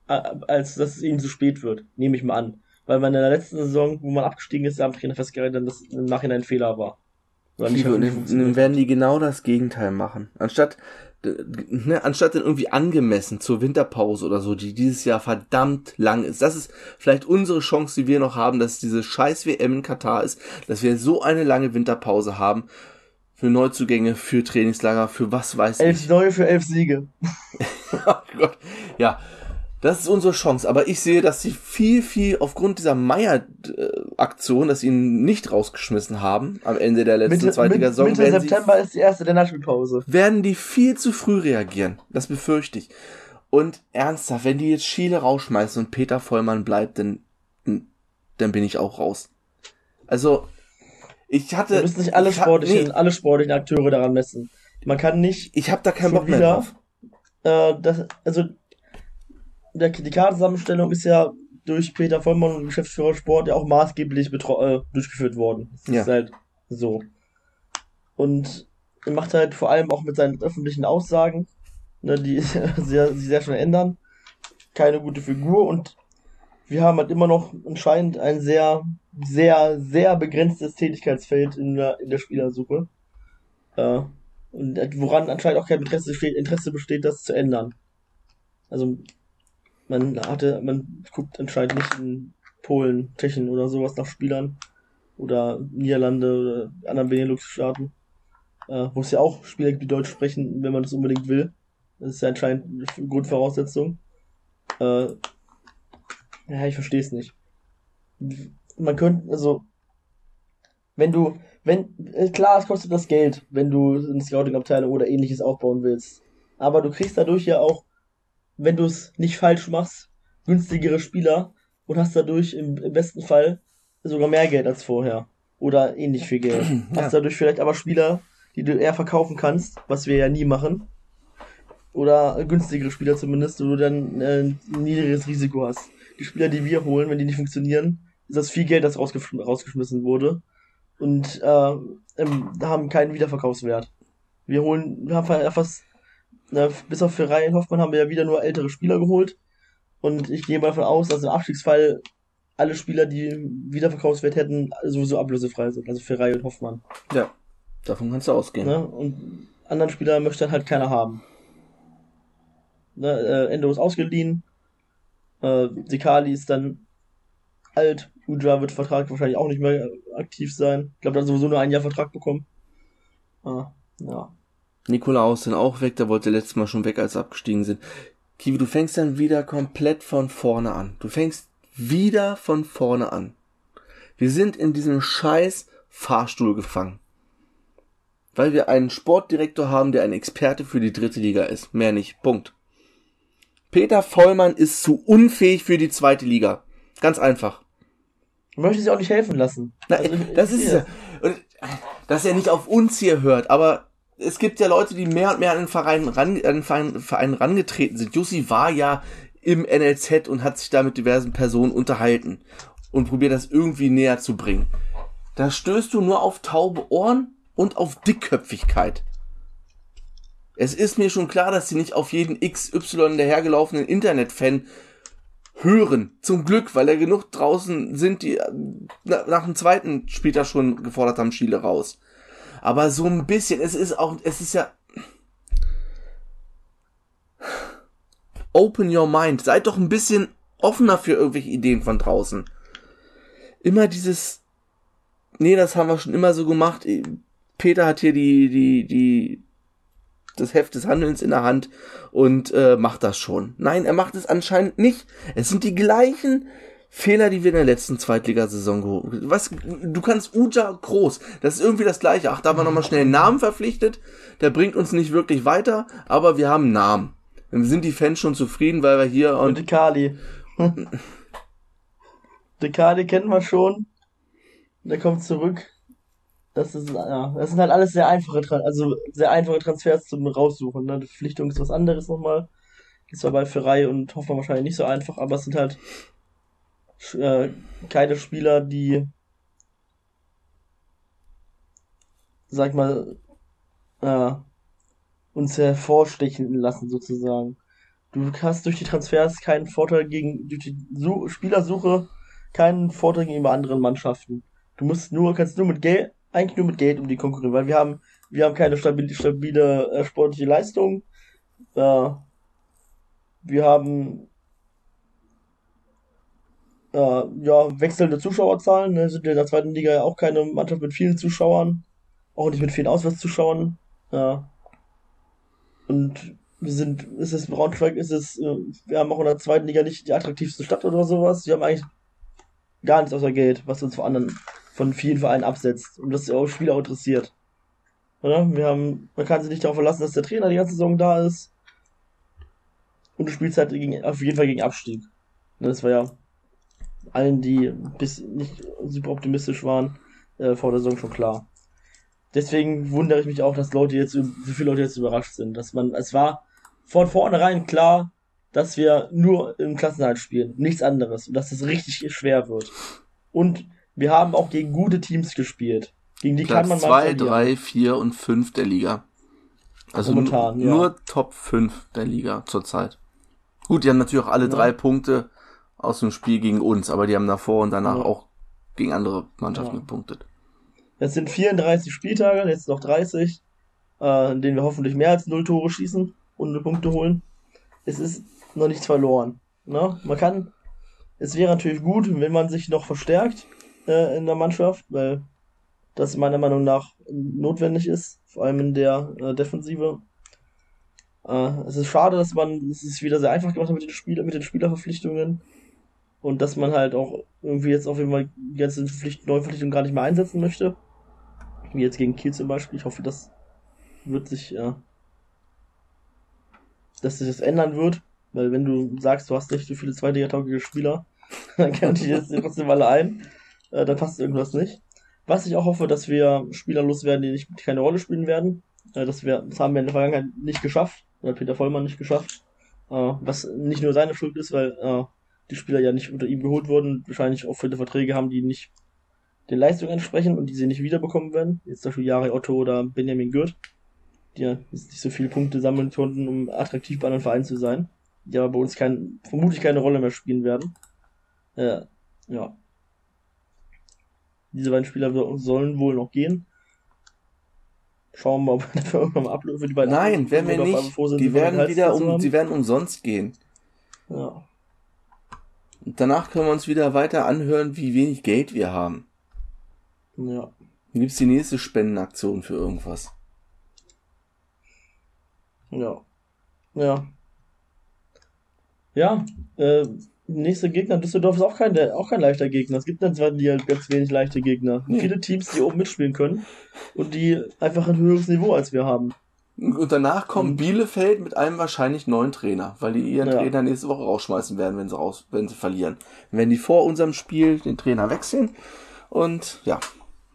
äh, als dass es ihnen zu spät wird, nehme ich mal an. Weil man in der letzten Saison, wo man abgestiegen ist, am Trainer festgehalten, dass im Nachhinein ein Fehler war. Oder nicht dann, werden die genau das Gegenteil machen. Anstatt, ne, anstatt dann irgendwie angemessen zur Winterpause oder so, die dieses Jahr verdammt lang ist. Das ist vielleicht unsere Chance, die wir noch haben, dass diese scheiß WM in Katar ist, dass wir so eine lange Winterpause haben. Für Neuzugänge, für Trainingslager, für was weiß Elf ich. neue für elf Siege. Oh Gott. Ja, das ist unsere Chance. Aber ich sehe, dass sie viel, viel aufgrund dieser Meier-Aktion, dass sie ihn nicht rausgeschmissen haben am Ende der letzten Mitte, zweiten Saison, Mitte werden sie September ist die erste Länderspielpause. werden die viel zu früh reagieren. Das befürchte ich. Und ernsthaft, wenn die jetzt Schiele rausschmeißen und Peter Vollmann bleibt, dann, dann bin ich auch raus. Also, ich hatte. Wir müssen nicht alle sportlichen, nee, alle sportlichen Akteure daran messen. Man kann nicht ich habe da keinen Bock mehr wieder? drauf. äh, das, also der, die Kartenzusammenstellung ist ja durch Peter Vollmann und Geschäftsführer Sport ja auch maßgeblich äh, durchgeführt worden. Das Ja. ist halt so. Und er macht halt vor allem auch mit seinen öffentlichen Aussagen, ne, die sehr, sich sehr schnell ändern, keine gute Figur und wir haben halt immer noch anscheinend ein sehr, sehr, sehr begrenztes Tätigkeitsfeld in der, in der Spielersuche. Äh, und woran anscheinend auch kein Interesse besteht, Interesse besteht, das zu ändern. Also man hatte, man guckt anscheinend nicht in Polen, Tschechien oder sowas nach Spielern oder Niederlande oder anderen Benelux-Staaten, äh, wo es ja auch Spieler gibt, die Deutsch sprechen, wenn man das unbedingt will. Das ist ja anscheinend eine Grundvoraussetzung. Äh, ja, ich verstehe es nicht. Man könnte, also, wenn du, wenn, äh, klar, es kostet das Geld, wenn du eine Scouting-Abteilung oder ähnliches aufbauen willst. Aber du kriegst dadurch ja auch, wenn du es nicht falsch machst, günstigere Spieler und hast dadurch im, im besten Fall sogar mehr Geld als vorher. Oder ähnlich viel Geld. Ja. Hast dadurch vielleicht aber Spieler, die du eher verkaufen kannst, was wir ja nie machen. Oder günstigere Spieler zumindest, wo du dann äh, ein niedrigeres Risiko hast. Die Spieler, die wir holen, wenn die nicht funktionieren, ist das viel Geld, das rausgesch rausgeschmissen wurde. Und äh, ähm, haben keinen Wiederverkaufswert. Wir holen, wir haben fast, na, bis auf Ferrari und Hoffmann haben wir ja wieder nur ältere Spieler geholt. Und ich gehe mal davon aus, dass im Abstiegsfall alle Spieler, die Wiederverkaufswert hätten, sowieso ablösefrei sind. Also Ferrari und Hoffmann. Ja, davon kannst du ausgehen. Ne? Und anderen Spieler möchte dann halt keiner haben. Ne? Äh, Endo ist ausgeliehen. Äh, Sikali ist dann alt. Uja wird Vertrag wahrscheinlich auch nicht mehr aktiv sein. Ich glaube, er hat sowieso nur ein Jahr Vertrag bekommen. Ah, ja. Nikolaus sind auch weg, der wollte letztes Mal schon weg, als abgestiegen sind. Kiwi, du fängst dann wieder komplett von vorne an. Du fängst wieder von vorne an. Wir sind in diesem scheiß Fahrstuhl gefangen. Weil wir einen Sportdirektor haben, der ein Experte für die dritte Liga ist. Mehr nicht. Punkt. Peter Vollmann ist zu unfähig für die zweite Liga. Ganz einfach. Möchte sich auch nicht helfen lassen. Na, also, das ist ja, dass er nicht auf uns hier hört, aber es gibt ja Leute, die mehr und mehr an den Verein, ran, an den Verein, Verein rangetreten sind. Jussi war ja im NLZ und hat sich da mit diversen Personen unterhalten und probiert das irgendwie näher zu bringen. Da stößt du nur auf taube Ohren und auf Dickköpfigkeit. Es ist mir schon klar, dass sie nicht auf jeden XY dahergelaufenen Internetfan hören. Zum Glück, weil er genug draußen sind, die nach dem zweiten Spieltag schon gefordert haben, Schiele raus. Aber so ein bisschen, es ist auch, es ist ja. Open your mind. Seid doch ein bisschen offener für irgendwelche Ideen von draußen. Immer dieses. Nee, das haben wir schon immer so gemacht. Peter hat hier die, die, die, das Heft des Handelns in der Hand und äh, macht das schon. Nein, er macht es anscheinend nicht. Es sind die gleichen Fehler, die wir in der letzten Zweitligasaison geholt Was, du kannst Uja groß, das ist irgendwie das gleiche. Ach, da haben wir nochmal schnell einen Namen verpflichtet. Der bringt uns nicht wirklich weiter, aber wir haben einen Namen. Dann sind die Fans schon zufrieden, weil wir hier und. De Kali. De Kali kennt man schon. Der kommt zurück. Das ist, ja, das sind halt alles sehr einfache, also sehr einfache Transfers zum raussuchen. Ne? Die Verpflichtung ist was anderes nochmal. Ist zwar bei Ferrei und Hoffmann wahrscheinlich nicht so einfach, aber es sind halt äh, keine Spieler, die, sag mal, äh, uns hervorstechen lassen, sozusagen. Du hast durch die Transfers keinen Vorteil gegen, durch die Su Spielersuche keinen Vorteil gegenüber anderen Mannschaften. Du musst nur, kannst nur mit Geld, eigentlich nur mit Geld um die konkurrieren, weil wir haben, wir haben keine stabile, stabile äh, sportliche Leistung. Äh, wir haben äh, ja, wechselnde Zuschauerzahlen. Ne? Sind in der zweiten Liga ja auch keine Mannschaft mit vielen Zuschauern. Auch nicht mit vielen Auswärtszuschauern. Ja. Und wir sind, ist es Braunschweig, ist es, äh, wir haben auch in der zweiten Liga nicht die attraktivste Stadt oder sowas. Wir haben eigentlich gar nichts außer Geld, was uns von anderen, von vielen Vereinen absetzt. Und das auch Spieler interessiert. Oder? Wir haben, man kann sich nicht darauf verlassen, dass der Trainer die ganze Saison da ist. Und du spielst halt gegen, auf jeden Fall gegen Abstieg. Das war ja allen, die bis nicht super optimistisch waren, äh, vor der Saison schon klar. Deswegen wundere ich mich auch, dass Leute jetzt, so viele Leute jetzt überrascht sind. Dass man, es war von vornherein klar, dass wir nur im Klassenhalt spielen, nichts anderes. Und dass es richtig schwer wird. Und wir haben auch gegen gute Teams gespielt. Gegen die Platz kann man mal 2, 3, 4 und 5 der Liga. Also Momentan, nur, ja. nur Top 5 der Liga zurzeit. Gut, die haben natürlich auch alle ja. drei Punkte aus dem Spiel gegen uns, aber die haben davor und danach ja. auch gegen andere Mannschaften gepunktet. Es sind 34 Spieltage, jetzt noch 30, äh, in denen wir hoffentlich mehr als 0 Tore schießen und 0 Punkte holen. Es ist noch nichts verloren. Ne? Man kann, es wäre natürlich gut, wenn man sich noch verstärkt äh, in der Mannschaft, weil das meiner Meinung nach notwendig ist, vor allem in der äh, Defensive. Äh, es ist schade, dass man es ist wieder sehr einfach gemacht hat mit den, Spieler, mit den Spielerverpflichtungen. Und dass man halt auch irgendwie jetzt auf jeden Fall die ganzen Pflicht, Neuverpflichtungen gar nicht mehr einsetzen möchte. Wie jetzt gegen Kiel zum Beispiel. Ich hoffe, das wird sich, ja, dass sich das ändern wird. Weil wenn du sagst, du hast nicht so viele zweitligataugliche Spieler, dann kann ich jetzt trotzdem alle ein. Äh, dann passt irgendwas nicht. Was ich auch hoffe, dass wir Spieler loswerden, die nicht die keine Rolle spielen werden. Äh, dass wir, das haben wir in der Vergangenheit nicht geschafft. Oder Peter Vollmann nicht geschafft. Äh, was nicht nur seine Schuld ist, weil äh, die Spieler ja nicht unter ihm geholt wurden, wahrscheinlich auch viele Verträge haben, die nicht den Leistungen entsprechen und die sie nicht wiederbekommen werden. Jetzt zum Beispiel Jari Otto oder Benjamin Gürt, die ja nicht so viele Punkte sammeln konnten, um attraktiv bei einem Verein zu sein, die aber bei uns kein, vermutlich keine Rolle mehr spielen werden. Äh, ja. Diese beiden Spieler sollen wohl noch gehen. Schauen wir mal, ob wir dafür irgendwann mal ablösen. Die beiden Nein, werden wir nicht. die werden wieder um, sie werden umsonst gehen. Ja. Und danach können wir uns wieder weiter anhören, wie wenig Geld wir haben. Ja. Dann gibt's die nächste Spendenaktion für irgendwas. Ja. Ja. Ja, äh, nächster Gegner, Düsseldorf ist auch kein, auch kein leichter Gegner. Es gibt dann zwar die halt ganz wenig leichte Gegner. Nee. Viele Teams, die oben mitspielen können und die einfach ein höheres Niveau als wir haben. Und danach kommt und, Bielefeld mit einem wahrscheinlich neuen Trainer, weil die ihren ja. Trainer nächste Woche rausschmeißen werden, wenn sie raus, wenn sie verlieren. Wenn die vor unserem Spiel den Trainer wechseln und ja,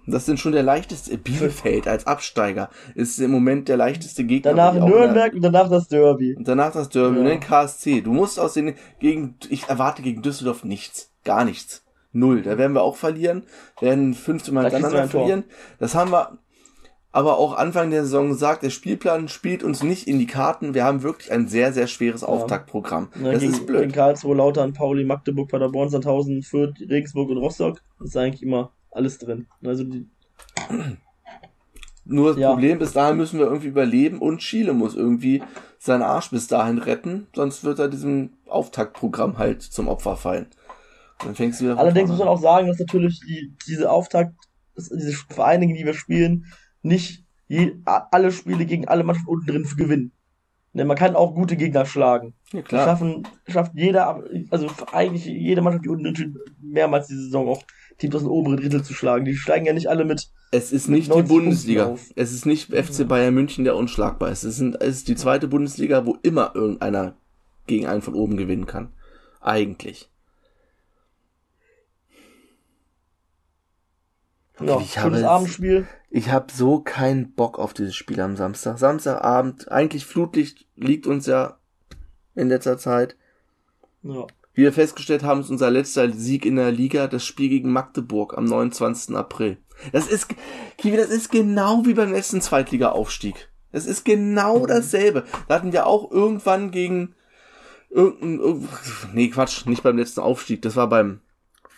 das sind schon der leichteste. Bielefeld als Absteiger ist im Moment der leichteste Gegner. Danach Nürnberg und danach das Derby. Und danach das Derby ja. und dann KSC. Du musst aus den gegen ich erwarte gegen Düsseldorf nichts, gar nichts. Null. Da werden wir auch verlieren, werden fünfte Mal hintereinander verlieren. Das haben wir aber auch Anfang der Saison gesagt, der Spielplan spielt uns nicht in die Karten. Wir haben wirklich ein sehr, sehr schweres ja. Auftaktprogramm. Ja, das gegen, ist blöd. In Karlsruhe, Lautern, Pauli, Magdeburg, Paderborn, Sandhausen, Fürth, Regensburg und Rostock ist eigentlich immer alles drin. Also die nur das ja. Problem, bis dahin müssen wir irgendwie überleben und Chile muss irgendwie seinen Arsch bis dahin retten, sonst wird er diesem Auftaktprogramm halt zum Opfer fallen. Dann fängst du wieder Allerdings muss man auch sagen, dass natürlich die, diese Auftakt, diese Vereine, die wir spielen, nicht je, alle Spiele gegen alle Mannschaften unten drin gewinnen. Ne, man kann auch gute Gegner schlagen. Ja, klar. Schaffen, schafft jeder, also eigentlich jede Mannschaft, die unten drin mehrmals diese Saison auch Teams aus dem oberen Drittel zu schlagen. Die steigen ja nicht alle mit. Es ist nicht die Bundesliga. Es ist nicht FC Bayern München, der unschlagbar ist. Es, sind, es ist die zweite Bundesliga, wo immer irgendeiner gegen einen von oben gewinnen kann. Eigentlich. Ja, ich habe Abendspiel. Ich habe so keinen Bock auf dieses Spiel am Samstag. Samstagabend, eigentlich Flutlicht liegt uns ja in letzter Zeit. Ja. Wie wir festgestellt haben, ist unser letzter Sieg in der Liga das Spiel gegen Magdeburg am 29. April. Das ist, Kiwi, das ist genau wie beim letzten Zweitliga-Aufstieg. Es ist genau mhm. dasselbe. Da hatten wir auch irgendwann gegen irgendein, nee, Quatsch, nicht beim letzten Aufstieg. Das war beim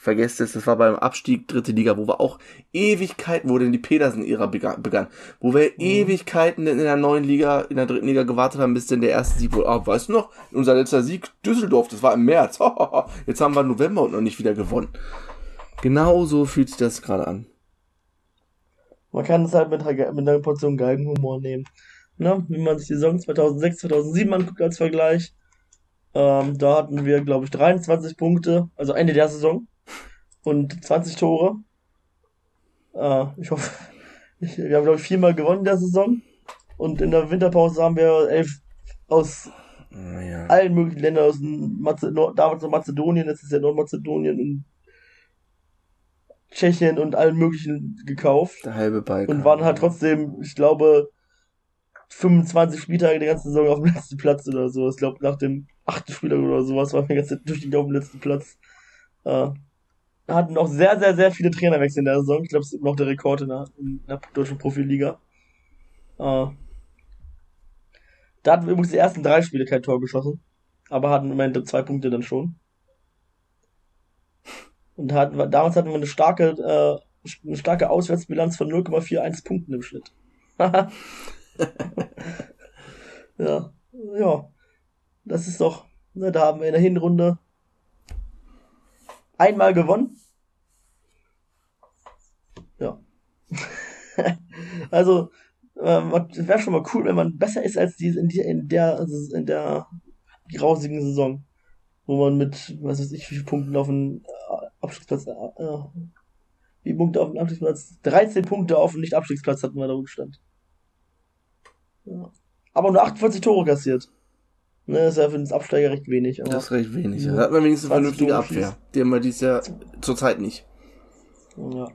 vergesst es, das war beim Abstieg dritte Liga, wo wir auch Ewigkeiten, wo denn die Pedersen-Ära begann, wo wir mhm. Ewigkeiten in der neuen Liga, in der dritten Liga gewartet haben, bis denn der erste Sieg wohl, ah, weißt du noch, unser letzter Sieg, Düsseldorf, das war im März, jetzt haben wir November und noch nicht wieder gewonnen. Genau so fühlt sich das gerade an. Man kann es halt mit, mit einer Portion Galgenhumor nehmen. Ne? Wenn man sich die Saison 2006, 2007 anguckt als Vergleich, ähm, da hatten wir, glaube ich, 23 Punkte, also Ende der Saison und 20 Tore. Äh, ich hoffe, ich, wir haben, glaube ich, viermal gewonnen in der Saison. Und in der Winterpause haben wir elf aus ja. allen möglichen Ländern, aus Maze damals noch Mazedonien, jetzt ist ja Nordmazedonien und Tschechien und allen möglichen gekauft. Der halbe Balkan. Und waren halt trotzdem, ich glaube, 25 Spieltage der ganzen Saison auf dem letzten Platz oder so. Ich glaube, nach dem achten Spieltag oder sowas waren wir ganz durch die auf dem letzten Platz. Äh, hatten auch sehr, sehr, sehr viele Trainerwechsel in der Saison. Ich glaube, es ist immer noch der Rekord in der, in der deutschen Profiliga. Äh, da hatten wir übrigens die ersten drei Spiele kein Tor geschossen. Aber hatten immerhin zwei Punkte dann schon. Und hatten damals hatten wir eine starke, äh, eine starke Auswärtsbilanz von 0,41 Punkten im Schnitt. ja, ja. Das ist doch, ne, da haben wir in der Hinrunde einmal gewonnen. Ja. also, ähm, wäre schon mal cool, wenn man besser ist als die in, die, in der in der grausigen Saison, wo man mit, was weiß ich, wie viele Punkten auf den äh, Abstiegsplatz, äh, äh, wie Punkte auf den Abstiegsplatz, 13 Punkte auf den Nicht-Abstiegsplatz hatten wir da Rückstand. Ja. Aber nur 48 Tore kassiert. Ne, ist ja für den Absteiger recht wenig. das ist recht wenig. Ja. Da hat man wenigstens eine vernünftige Abwehr. Die haben wir dieses Jahr zurzeit nicht. Ja.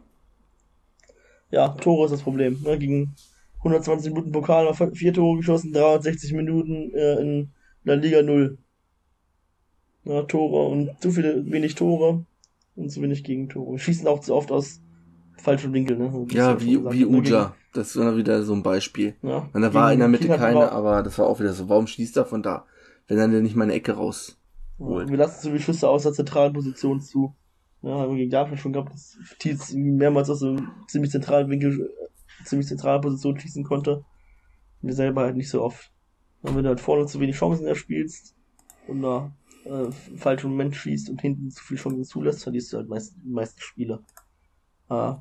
Ja, Tore ist das Problem. Ne, gegen 120 Minuten Pokal haben vier Tore geschossen, 360 Minuten äh, in der Liga 0. Ja, Tore und zu viele, wenig Tore und zu wenig Gegentore. Schießen auch zu oft aus falschem Winkel. Ne? Ja, wie, wie Uja. Das war wieder so ein Beispiel. Ja. Da war in der Mitte keine, aber das war auch wieder so, warum schießt er von da? Wenn er denn nicht mal eine Ecke raus holt. Wir lassen so viele Schüsse aus der zentralen Position zu. Ja, haben wir gegen Darmstadt schon gehabt, dass Tietz mehrmals aus einem ziemlich zentralen Winkel, ziemlich zentralen Position schießen konnte. Wir selber halt nicht so oft. Und wenn du halt vorne zu wenig Chancen erspielst und da äh, falschen Moment schießt und hinten zu viele Chancen zulässt, verlierst du halt meist, die meisten Spiele. Äh,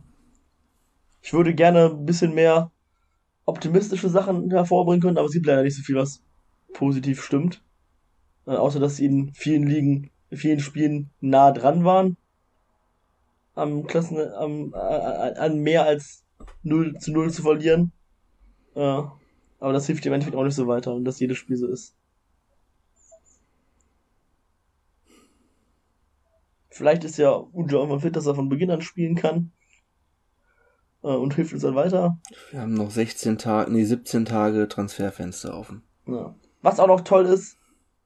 ich würde gerne ein bisschen mehr optimistische Sachen hervorbringen können, aber es gibt leider nicht so viel, was positiv stimmt. Äh, außer dass sie in vielen Ligen, in vielen Spielen nah dran waren. Am Klassen, am, äh, an mehr als 0 zu 0 zu verlieren. Äh, aber das hilft im Endeffekt auch nicht so weiter und dass jedes Spiel so ist. Vielleicht ist ja Ujo irgendwann fit, dass er von Beginn an spielen kann. Äh, und hilft uns dann weiter. Wir haben noch 16 Tage, nee, 17 Tage Transferfenster offen. Ja. Was auch noch toll ist,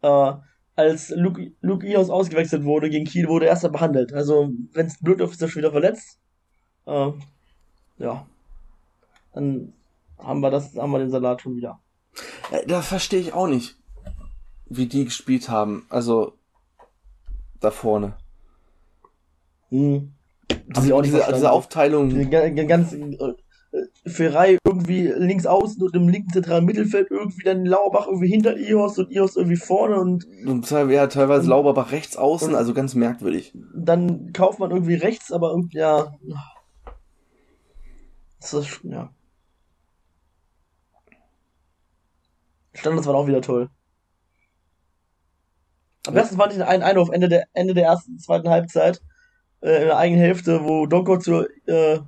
äh, als Luke, Luke Ios ausgewechselt wurde gegen Kiel, wurde er erst behandelt. Also, wenn es blöd läuft, ist er schon wieder verletzt. Äh, ja. Dann haben wir das, haben wir den Salat schon wieder. Äh, Da verstehe ich auch nicht, wie die gespielt haben. Also, da vorne. Hm. Diese, diese, diese Aufteilung. Die ga- ga- ganz äh, Ferrei irgendwie links außen und im linken zentralen Mittelfeld irgendwie dann Lauerbach irgendwie hinter Ios und Ios irgendwie vorne und Und ja, teilweise Und- Lauberbach rechts außen, also ganz merkwürdig. dann kauft man irgendwie rechts, aber irgendwie, ja. Das ist, ja. Standards waren auch wieder toll. Am Ja. besten fand ich einen Einwurf Ende der, Ende der ersten, zweiten Halbzeit, äh, in der eigenen Hälfte, wo Donko zu, äh,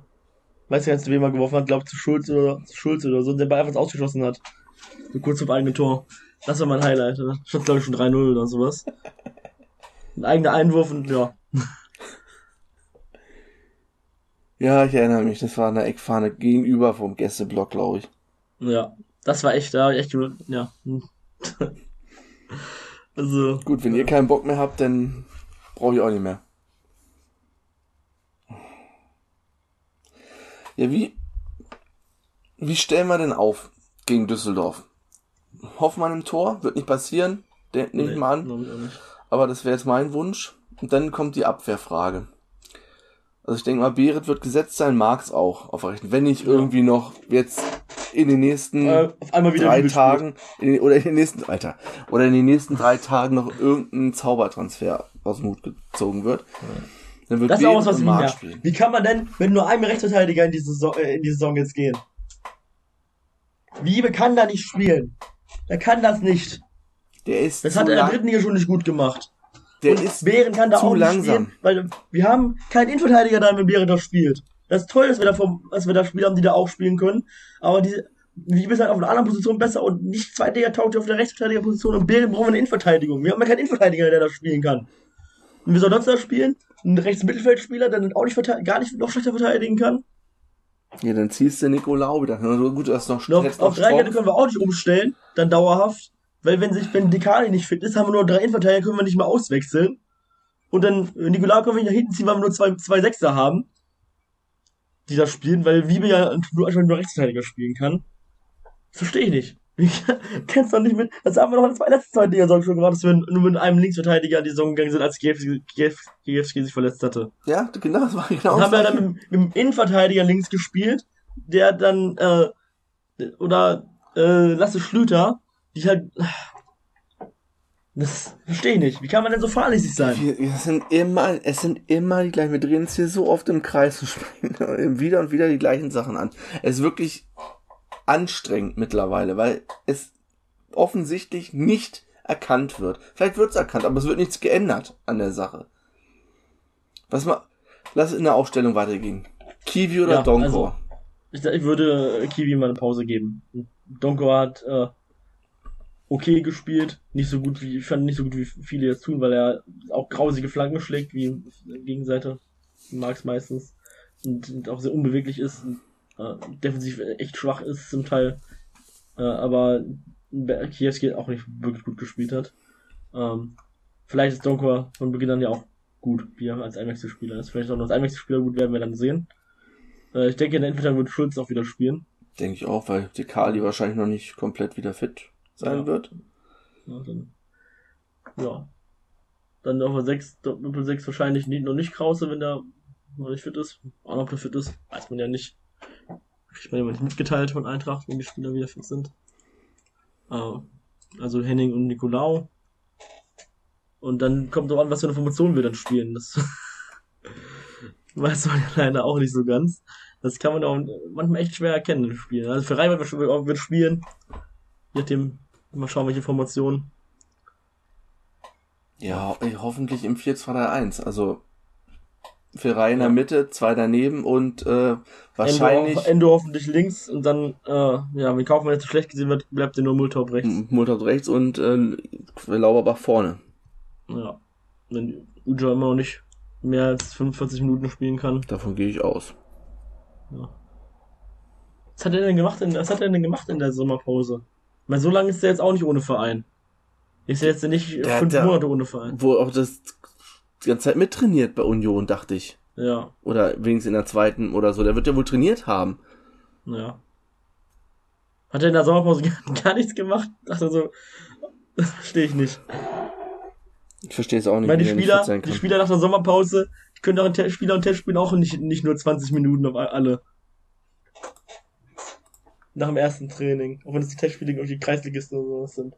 weiß gar nicht, zu wem er geworfen hat, glaube zu Schulz oder, zu Schulz oder so, und der Ball einfach ausgeschossen hat. So kurz vom eigenen Tor. Das war mein Highlight, ne? Stand, glaube ich, schon 3-0 oder sowas. Ein eigener Einwurf und, ja. Ja, ich erinnere mich, das war eine Eckfahne gegenüber vom Gästeblock, glaube ich. Ja, das war echt, da echt, ja. also, Gut, wenn ihr keinen Bock mehr habt, dann brauche ich auch nicht mehr. Ja, wie, wie stellen wir denn auf gegen Düsseldorf? Hoffmann im Tor, wird nicht passieren, den nehme ich mal an. ich. Aber das wäre jetzt mein Wunsch. Und dann kommt die Abwehrfrage. Also ich denke mal, Berit wird gesetzt sein, Marx auch aufrechnen. Wenn nicht Ja. irgendwie noch jetzt in den nächsten Äh, auf drei. Tagen in den, oder in den nächsten Alter oder in den nächsten drei Tagen noch irgendein Zaubertransfer aus dem Hut gezogen wird. Dann wird Das ist auch was, was ich spielen. Wie kann man denn mit nur einem Rechtsverteidiger in die Saison, äh, in die Saison jetzt gehen? Wiebe kann da nicht spielen. Er kann das nicht. Der ist Das hat er in der dritten Liga schon nicht gut gemacht. der und ist Behren kann da zu auch nicht langsam. spielen, weil wir haben keinen Innenverteidiger da, wenn Behren da spielt. Das ist toll, dass wir da, vom, dass wir da Spieler haben, die da auch spielen können. Aber diese, Wiebe ist halt auf einer anderen Position besser und nicht Zweitliga taugt auf der Rechtsverteidigerposition und Behren brauchen wir eine Innenverteidigung. Wir haben ja keinen Innenverteidiger, der da spielen kann. Und wir sollen sonst da spielen? Ein Rechtsmittelfeldspieler, der dann auch nicht verteidigen, gar nicht noch schlechter verteidigen kann. ja, dann ziehst du Nicolau wieder. Also gut, du hast noch, Noch, auf Dreikette können wir auch nicht umstellen, dann dauerhaft. Weil wenn sich, wenn Dekali nicht fit ist, haben wir nur drei Innenverteidiger, können wir nicht mehr auswechseln. Und dann äh, Nicolau können wir nicht nach hinten ziehen, weil wir nur zwei, zwei Sechser haben, die da spielen, weil Wiebe ja nur, nur Rechtsverteidiger spielen kann. Verstehe ich nicht. Ich kenn's doch nicht mit. Das haben wir doch in der zwei- letzten Liga schon gemacht, dass wir nur mit einem Linksverteidiger in die Saison gegangen sind, als Giewski Giewski sich verletzt hatte. Ja, genau, das war genau Und haben wir dann mit, mit dem Innenverteidiger links gespielt, der dann, äh, oder, äh, Lasse Schlüter, die halt, das verstehe ich nicht. Wie kann man denn so fahrlässig sein? Wir, wir sind immer, es sind immer die gleichen. Wir drehen uns hier so oft im Kreis und sprechen wieder und wieder die gleichen Sachen an. Es ist wirklich anstrengend mittlerweile, weil es offensichtlich nicht erkannt wird. Vielleicht wird es erkannt, aber es wird nichts geändert an der Sache. Was mal, lass in der Aufstellung weitergehen. Kiwi oder Ja, Donkor? also- Ich, ich würde Kiwi mal eine Pause geben. Donko hat äh, okay gespielt, nicht so gut wie ich fand nicht so gut wie viele jetzt tun, weil er auch grausige Flanken schlägt wie Gegenseite, Marx meistens und, und auch sehr unbeweglich ist, und, äh, defensiv echt schwach ist zum Teil, äh, aber Kiewski auch nicht wirklich gut gespielt hat. Ähm, vielleicht ist Donko von Beginn an ja auch gut, wie er als Einwechselspieler ist. Vielleicht auch noch als Einwechselspieler gut werden wir dann sehen. Äh, ich denke, in der Endverteidigung wird Schulz auch wieder spielen. Denke ich auch, weil Dekali wahrscheinlich noch nicht komplett wieder fit sein Ja. wird. Ja, dann, ja. Dann auf der 6, Doppel 6 wahrscheinlich nicht, noch nicht Krause, wenn der noch nicht fit ist. Auch noch, fit ist, weiß man ja nicht. Kriegt man nicht mitgeteilt von Eintracht, wenn die Spieler wieder fit sind. Äh, also Henning und Nicolau. Und dann kommt drauf an, was für eine Formation wir dann spielen. Das weiß man ja leider auch nicht so ganz. Das kann man auch manchmal echt schwer erkennen im Spiel. Also für Reiber wird, spielen, je nachdem, Mal schauen, welche Formationen. Ja, hoffentlich im 4-2-3-1. Also Ferrari in der Mitte, zwei daneben und äh, wahrscheinlich. Endo, Endo hoffentlich links und dann, äh, ja, wenn Kaufmann jetzt schlecht gesehen wird, bleibt der nur Multop rechts. Multop rechts und äh, Lauberbach vorne. Ja. Wenn Uja immer noch nicht mehr als 45 Minuten spielen kann. Davon gehe ich aus. Ja. Was hat er denn gemacht in, was hat er denn gemacht in der Sommerpause? Weil so lange ist er jetzt auch nicht ohne Verein. Ist er jetzt nicht Der fünf ja- Monate ohne Verein. Wo auch das die ganze Zeit mittrainiert bei Union, dachte ich. Ja, Oder wenigstens in der zweiten oder so. Der wird ja wohl trainiert haben. ja. Hat er in der Sommerpause gar, gar nichts gemacht? Dachte so, verstehe ich nicht. Ich verstehe es auch Ich nicht, meine, die Spieler, die. Spieler nach der Sommerpause, die können auch in Te- Spieler und Testspielen auch nicht, nicht nur 20 Minuten auf alle. Nach dem ersten Training. Auch wenn es die Testspiele irgendwie Kreisligisten oder sowas sind.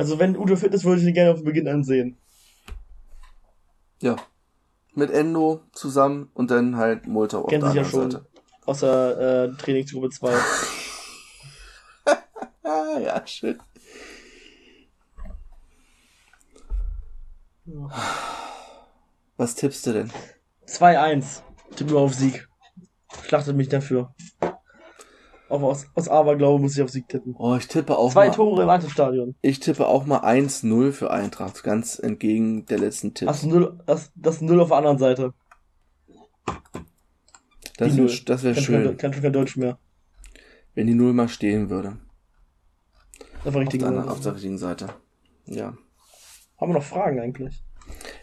Also wenn Udo fit ist, würde ich ihn gerne auf Beginn ansehen. Ja. Mit Endo zusammen und dann halt Multa auf Kennen der sich ja schon. Seite. Außer äh, Trainingsgruppe 2. Ah, ja, schön. Was tippst du denn? 2-1. Tipp nur auf Sieg. Schlachtet mich dafür. Auch aus, aus Aberglaube muss ich auf Sieg tippen. Oh, ich tippe auch Zwei mal, Tore im Wartestadion. ich tippe auch mal 1-0 für Eintracht, ganz entgegen der letzten Tipps. Das Null, das, das Null auf der anderen Seite. Das wäre Null. das wär Kann schon kein- schön, Kann schon kein Deutsch mehr. wenn die Null mal stehen würde. Auf der Auf richtigen der, anderen, Seite. auf der richtigen Seite. Ja. Haben wir noch Fragen eigentlich?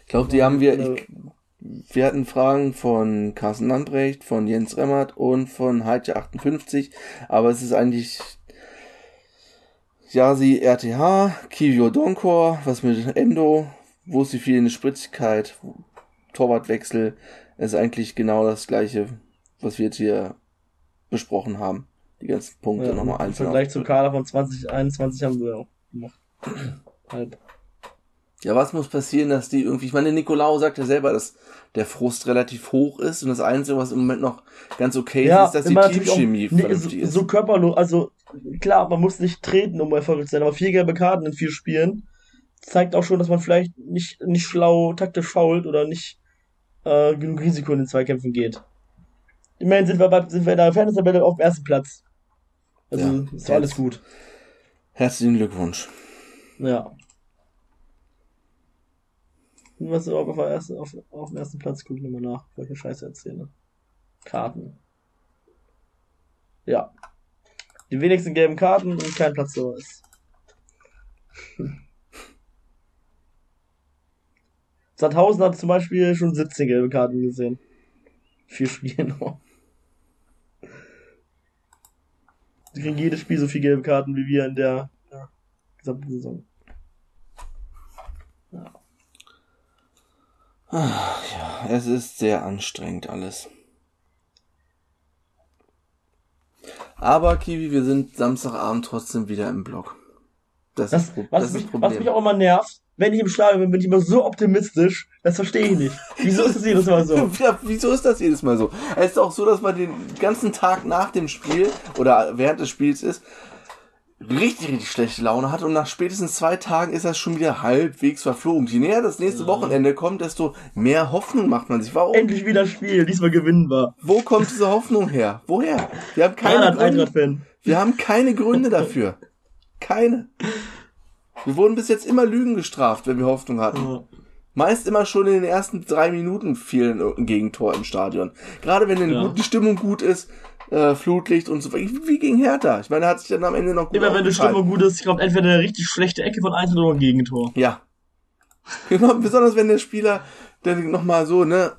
Ich glaube, die haben wir. Äh, Ich, wir hatten Fragen von Carsten Lambrecht, von Jens Remmert und von Heidje58, aber es ist eigentlich Yasi RTH, Kivio Donkor, was mit Endo, wo ist die fehlende Spritzigkeit, Torwartwechsel, ist eigentlich genau das gleiche, was wir jetzt hier besprochen haben. Die ganzen Punkte Ja, nochmal Im einzeln. Vergleich zum Kader von 2021 haben wir auch gemacht. Halb. Ja, was muss passieren, dass die irgendwie, ich meine, Nicolau sagt ja selber, dass der Frust relativ hoch ist und das Einzige, was im Moment noch ganz okay ist, ist, dass die Teamchemie vernünftig so, ist. so körperlos, also klar, man muss nicht treten, um erfolgreich zu sein, aber vier gelbe Karten in vier Spielen zeigt auch schon, dass man vielleicht nicht, nicht schlau taktisch fault oder nicht äh, genug Risiko in den Zweikämpfen geht. Immerhin sind wir, bei, sind wir in der Fairness-Tabelle auf dem ersten Platz. Also Ja, ist doch alles gut. Herzlichen Glückwunsch. Ja. Was ist auf, der ersten, auf, auf dem ersten Platz? Guck nochmal nach, eine Scheiße erzähle. Karten. Ja. Die wenigsten gelben Karten und kein Platz so ist. Sandhausen hat zum Beispiel schon 17 gelbe Karten gesehen. Vier Spiele noch. Sie kriegen jedes Spiel so viele gelbe Karten wie wir in der ja, gesamten Saison. Es ist sehr anstrengend alles. Aber Kiwi, wir sind Samstagabend trotzdem wieder im Blog. Das, Das, ist, was, das ist mich, was Problem. mich auch immer nervt, wenn ich im Stadion bin, bin ich immer so optimistisch. Das verstehe ich nicht. Wieso ist das jedes Mal so? Ja, wieso ist das jedes Mal so? Es ist auch so, dass man den ganzen Tag nach dem Spiel oder während des Spiels ist, richtig, richtig schlechte Laune hat und nach spätestens zwei Tagen ist das schon wieder halbwegs verflogen. Je näher das nächste Wochenende kommt, desto mehr Hoffnung macht man sich. Warum? Endlich wieder Spiel, diesmal gewinnen wir. Wo kommt diese Hoffnung her? Woher? Wir haben keine Gründe. Wir haben keine Gründe dafür. Keine. Wir wurden bis jetzt immer Lügen gestraft, wenn wir Hoffnung hatten. Ja. Meist immer schon in den ersten drei Minuten fiel ein Gegentor im Stadion. Gerade wenn Ja. gut, die Stimmung gut ist, äh, Flutlicht und so. Wie, wie gegen Hertha. Ich meine, er hat sich dann am Ende noch gut Immer wenn die. Stimmung gut ist, kommt entweder eine richtig schlechte Ecke von Eintracht oder ein Gegentor. Ja. Genau, besonders wenn der Spieler dann nochmal so, ne,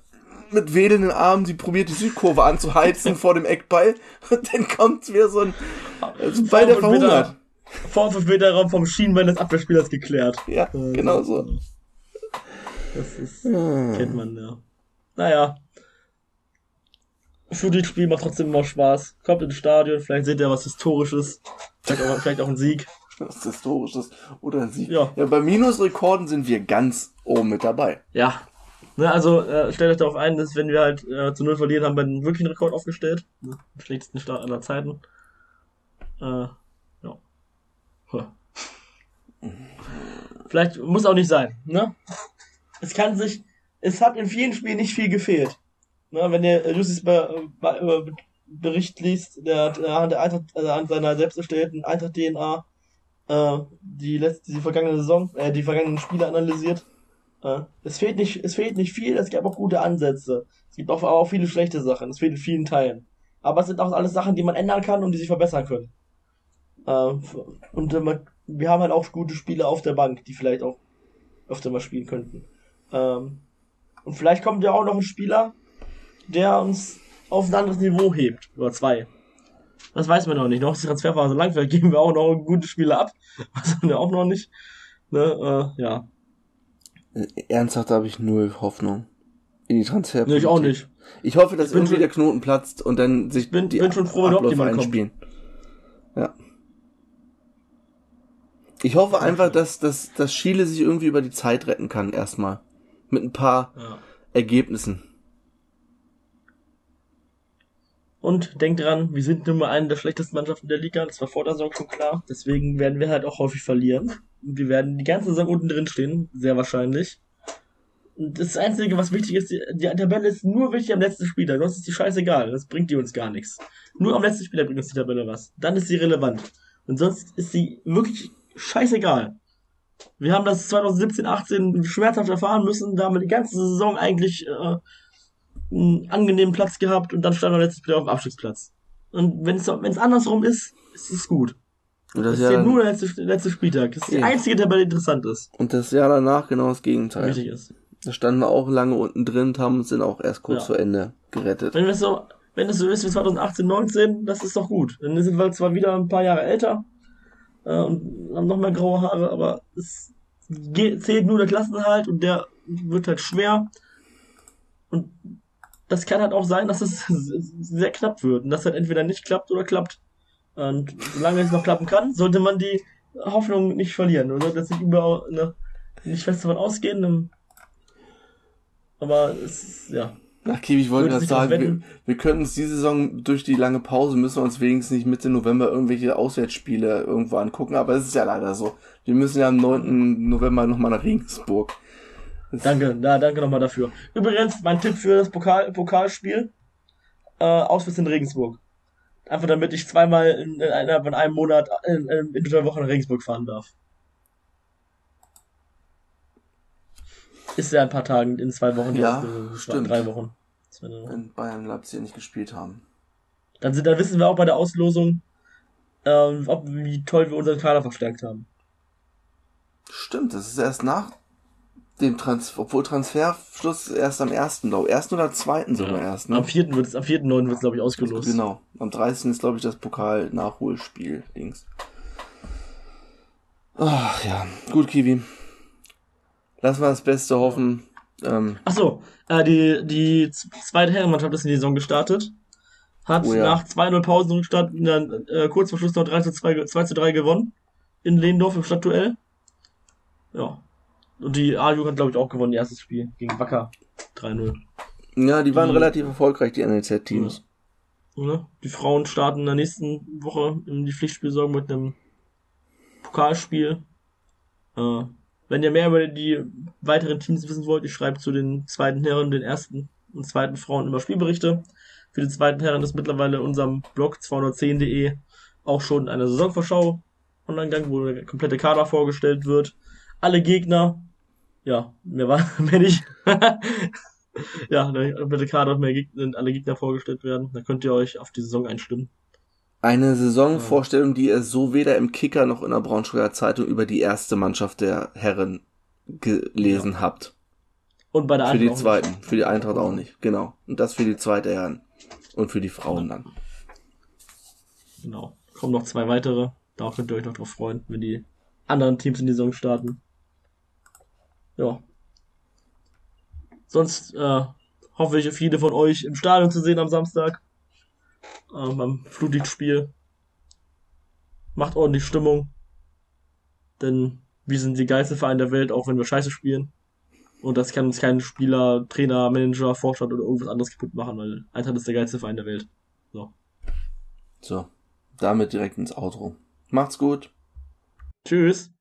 mit wedelnden Armen, sie probiert die Südkurve anzuheizen vor dem Eckball und dann kommt wieder so ein, also Ball, der Vor- und verhungert. Vor und fünf Meter Raum vom Schienbein des Abwehrspielers geklärt. Ja, Äh, genau so. Das ist, kennt man, ja. Naja. Shooting-Spiel macht trotzdem immer Spaß. Kommt ins Stadion, vielleicht seht ihr was Historisches. Vielleicht auch, vielleicht auch ein Sieg. Was Historisches oder ein Sieg. Ja. ja, bei Minusrekorden sind wir ganz oben mit dabei. Ja. Ne, also äh, stellt euch darauf ein, dass wenn wir halt äh, zu null verlieren, haben wir einen wirklichen Rekord aufgestellt. Ne? Den schlechtesten Start aller Zeiten. Äh, ja. Vielleicht muss auch nicht sein, ne? Es kann sich, es hat in vielen Spielen nicht viel gefehlt. Ne, wenn ihr Lucis Be Be Bericht liest, der hat an, der Eintracht, also an seiner selbst erstellten Eintracht-DNA äh, die letzte, die vergangene Saison, äh, die vergangenen Spiele analysiert. Äh, es fehlt nicht, es fehlt nicht viel, es gab auch gute Ansätze. Es gibt auch, auch viele schlechte Sachen, es fehlt in vielen Teilen. Aber es sind auch alles Sachen, die man ändern kann und die sich verbessern können. Äh, und äh, wir haben halt auch gute Spieler auf der Bank, die vielleicht auch öfter mal spielen könnten. Ähm, und vielleicht kommt ja auch noch ein Spieler, der uns auf ein anderes Niveau hebt. Oder zwei. Das weiß man noch nicht. Noch ist die Transferphase lang, vielleicht geben wir auch noch gute Spieler ab. Was haben wir auch noch nicht. Ne, äh, ja. Ernsthaft habe ich null Hoffnung in die Transfer. Nee, ich auch nicht. Ich hoffe, dass irgendwie schon, der Knoten platzt und dann sich bin, die bin schon froh, wenn Abläufe einspielen. Kommt. Ja. Ich hoffe einfach, dass, dass, dass Chile sich irgendwie über die Zeit retten kann, erstmal. Mit ein paar ja. Ergebnissen. Und denkt dran, wir sind nun mal eine der schlechtesten Mannschaften der Liga, das war vor der Saison schon klar. Deswegen werden wir halt auch häufig verlieren. Und wir werden die ganze Saison unten drin stehen, sehr wahrscheinlich. Und das Einzige, was wichtig ist, die, die Tabelle ist nur wichtig am letzten Spieltag. Sonst ist die scheißegal. Das bringt die uns gar nichts. Nur am letzten Spieltag bringt uns die Tabelle was. Dann ist sie relevant. Und sonst ist sie wirklich scheißegal. Wir haben das 2017, 18 schmerzhaft erfahren müssen, da haben wir die ganze Saison eigentlich äh, einen angenehmen Platz gehabt und dann stand er letztes Spiel auf dem Abstiegsplatz. Und wenn es andersrum ist, ist es gut. Und das, das ist ja nur der letzte, letzte Spieltag. Das ist die einzige Tabelle, die interessant ist. Und das Jahr danach genau das Gegenteil. Richtig ist. Da standen wir auch lange unten drin und haben uns dann auch erst kurz ja. vor Ende gerettet. Wenn es so, wenn es so ist wie 2018, 19, das ist doch gut. Dann sind wir zwar wieder ein paar Jahre älter äh, und haben noch mehr graue Haare, aber es geht, zählt nur der Klassenhalt und der wird halt schwer. Und das kann halt auch sein, dass es sehr knapp wird und dass halt entweder nicht klappt oder klappt. Und solange es noch klappen kann, sollte man die Hoffnung nicht verlieren. Man sollte jetzt nicht überall, ne, nicht fest davon ausgehen. Ne. Aber es, ja. Ach, Kiwi, ich wollte gerade sagen, wir, wir können uns diese Saison durch die lange Pause müssen wir uns wenigstens nicht Mitte November irgendwelche Auswärtsspiele irgendwo angucken, aber es ist ja leider so. Wir müssen ja am 9. November nochmal nach Regensburg. Danke, na, danke nochmal dafür. Übrigens, mein Tipp für das Pokal, Pokalspiel, äh, Auswärts in Regensburg. Einfach damit ich zweimal in, in, in einem Monat in, in, in drei Wochen in Regensburg fahren darf. Ist ja ein paar Tagen, in zwei Wochen. Ja, stimmt. Drei Wochen. Wenn Bayern und Leipzig nicht gespielt haben. Dann, sind, dann wissen wir auch bei der Auslosung, ähm, ob, wie toll wir unseren Kader verstärkt haben. Stimmt, das ist erst nach dem Transfer, obwohl Transferschluss erst am 1. glaube ersten oder zweiten sogar ja. erst. Ne? Am 4. wird es, am 4.9. wird es, glaube ich, ausgelost. Genau. Am 30. ist, glaube ich, das Pokal-Nachholspiel, Dings. Ach ja, gut, Kiwi. Lass mal das Beste hoffen. Ähm, Ach so, äh, die, die zweite Herrenmannschaft ist in die Saison gestartet. Hat oh ja. nach 2-0 Pausenrückstand äh, kurz vor Schluss noch 3 zu 2, 2 zu 3 gewonnen. In Lehndorf im Stadtduell. Ja, und die A-Jugend hat, glaube ich, auch gewonnen, ihr erstes Spiel gegen Wacker. 3-0. Ja, die waren die, relativ erfolgreich, die NLZ-Teams. Ja. Die Frauen starten in der nächsten Woche in die Pflichtspielsaison mit einem Pokalspiel. Äh, wenn ihr mehr über die weiteren Teams wissen wollt, ich schreibe zu den zweiten Herren, den ersten und zweiten Frauen immer Spielberichte. Für die zweiten Herren ist mittlerweile in unserem Blog 210.de auch schon eine Saisonvorschau online gegangen, wo der komplette Kader vorgestellt wird. Alle Gegner, ja, mehr war mehr nicht. ja, bitte Kader mehr Gegner, alle Gegner vorgestellt werden. Da könnt ihr euch auf die Saison einstimmen. Eine Saisonvorstellung, die ihr so weder im Kicker noch in der Braunschweiger Zeitung über die erste Mannschaft der Herren gelesen ja. habt. Und bei der Eintracht. Für die zweiten, nicht. für die Eintracht auch nicht, genau. Und das für die zweite Herren. Und für die Frauen dann. Genau. Kommen noch zwei weitere. Da könnt ihr euch noch drauf freuen, wenn die anderen Teams in die Saison starten ja. Sonst äh, hoffe ich, viele von euch im Stadion zu sehen am Samstag. Äh, beim Flutlichtspiel. Macht ordentlich Stimmung. Denn wir sind die geilste Verein der Welt, auch wenn wir scheiße spielen. Und das kann uns kein Spieler, Trainer, Manager, Vorstand oder irgendwas anderes kaputt machen, weil Eintracht ist der geilste Verein der Welt. So. So. damit direkt ins Outro. Macht's gut. Tschüss.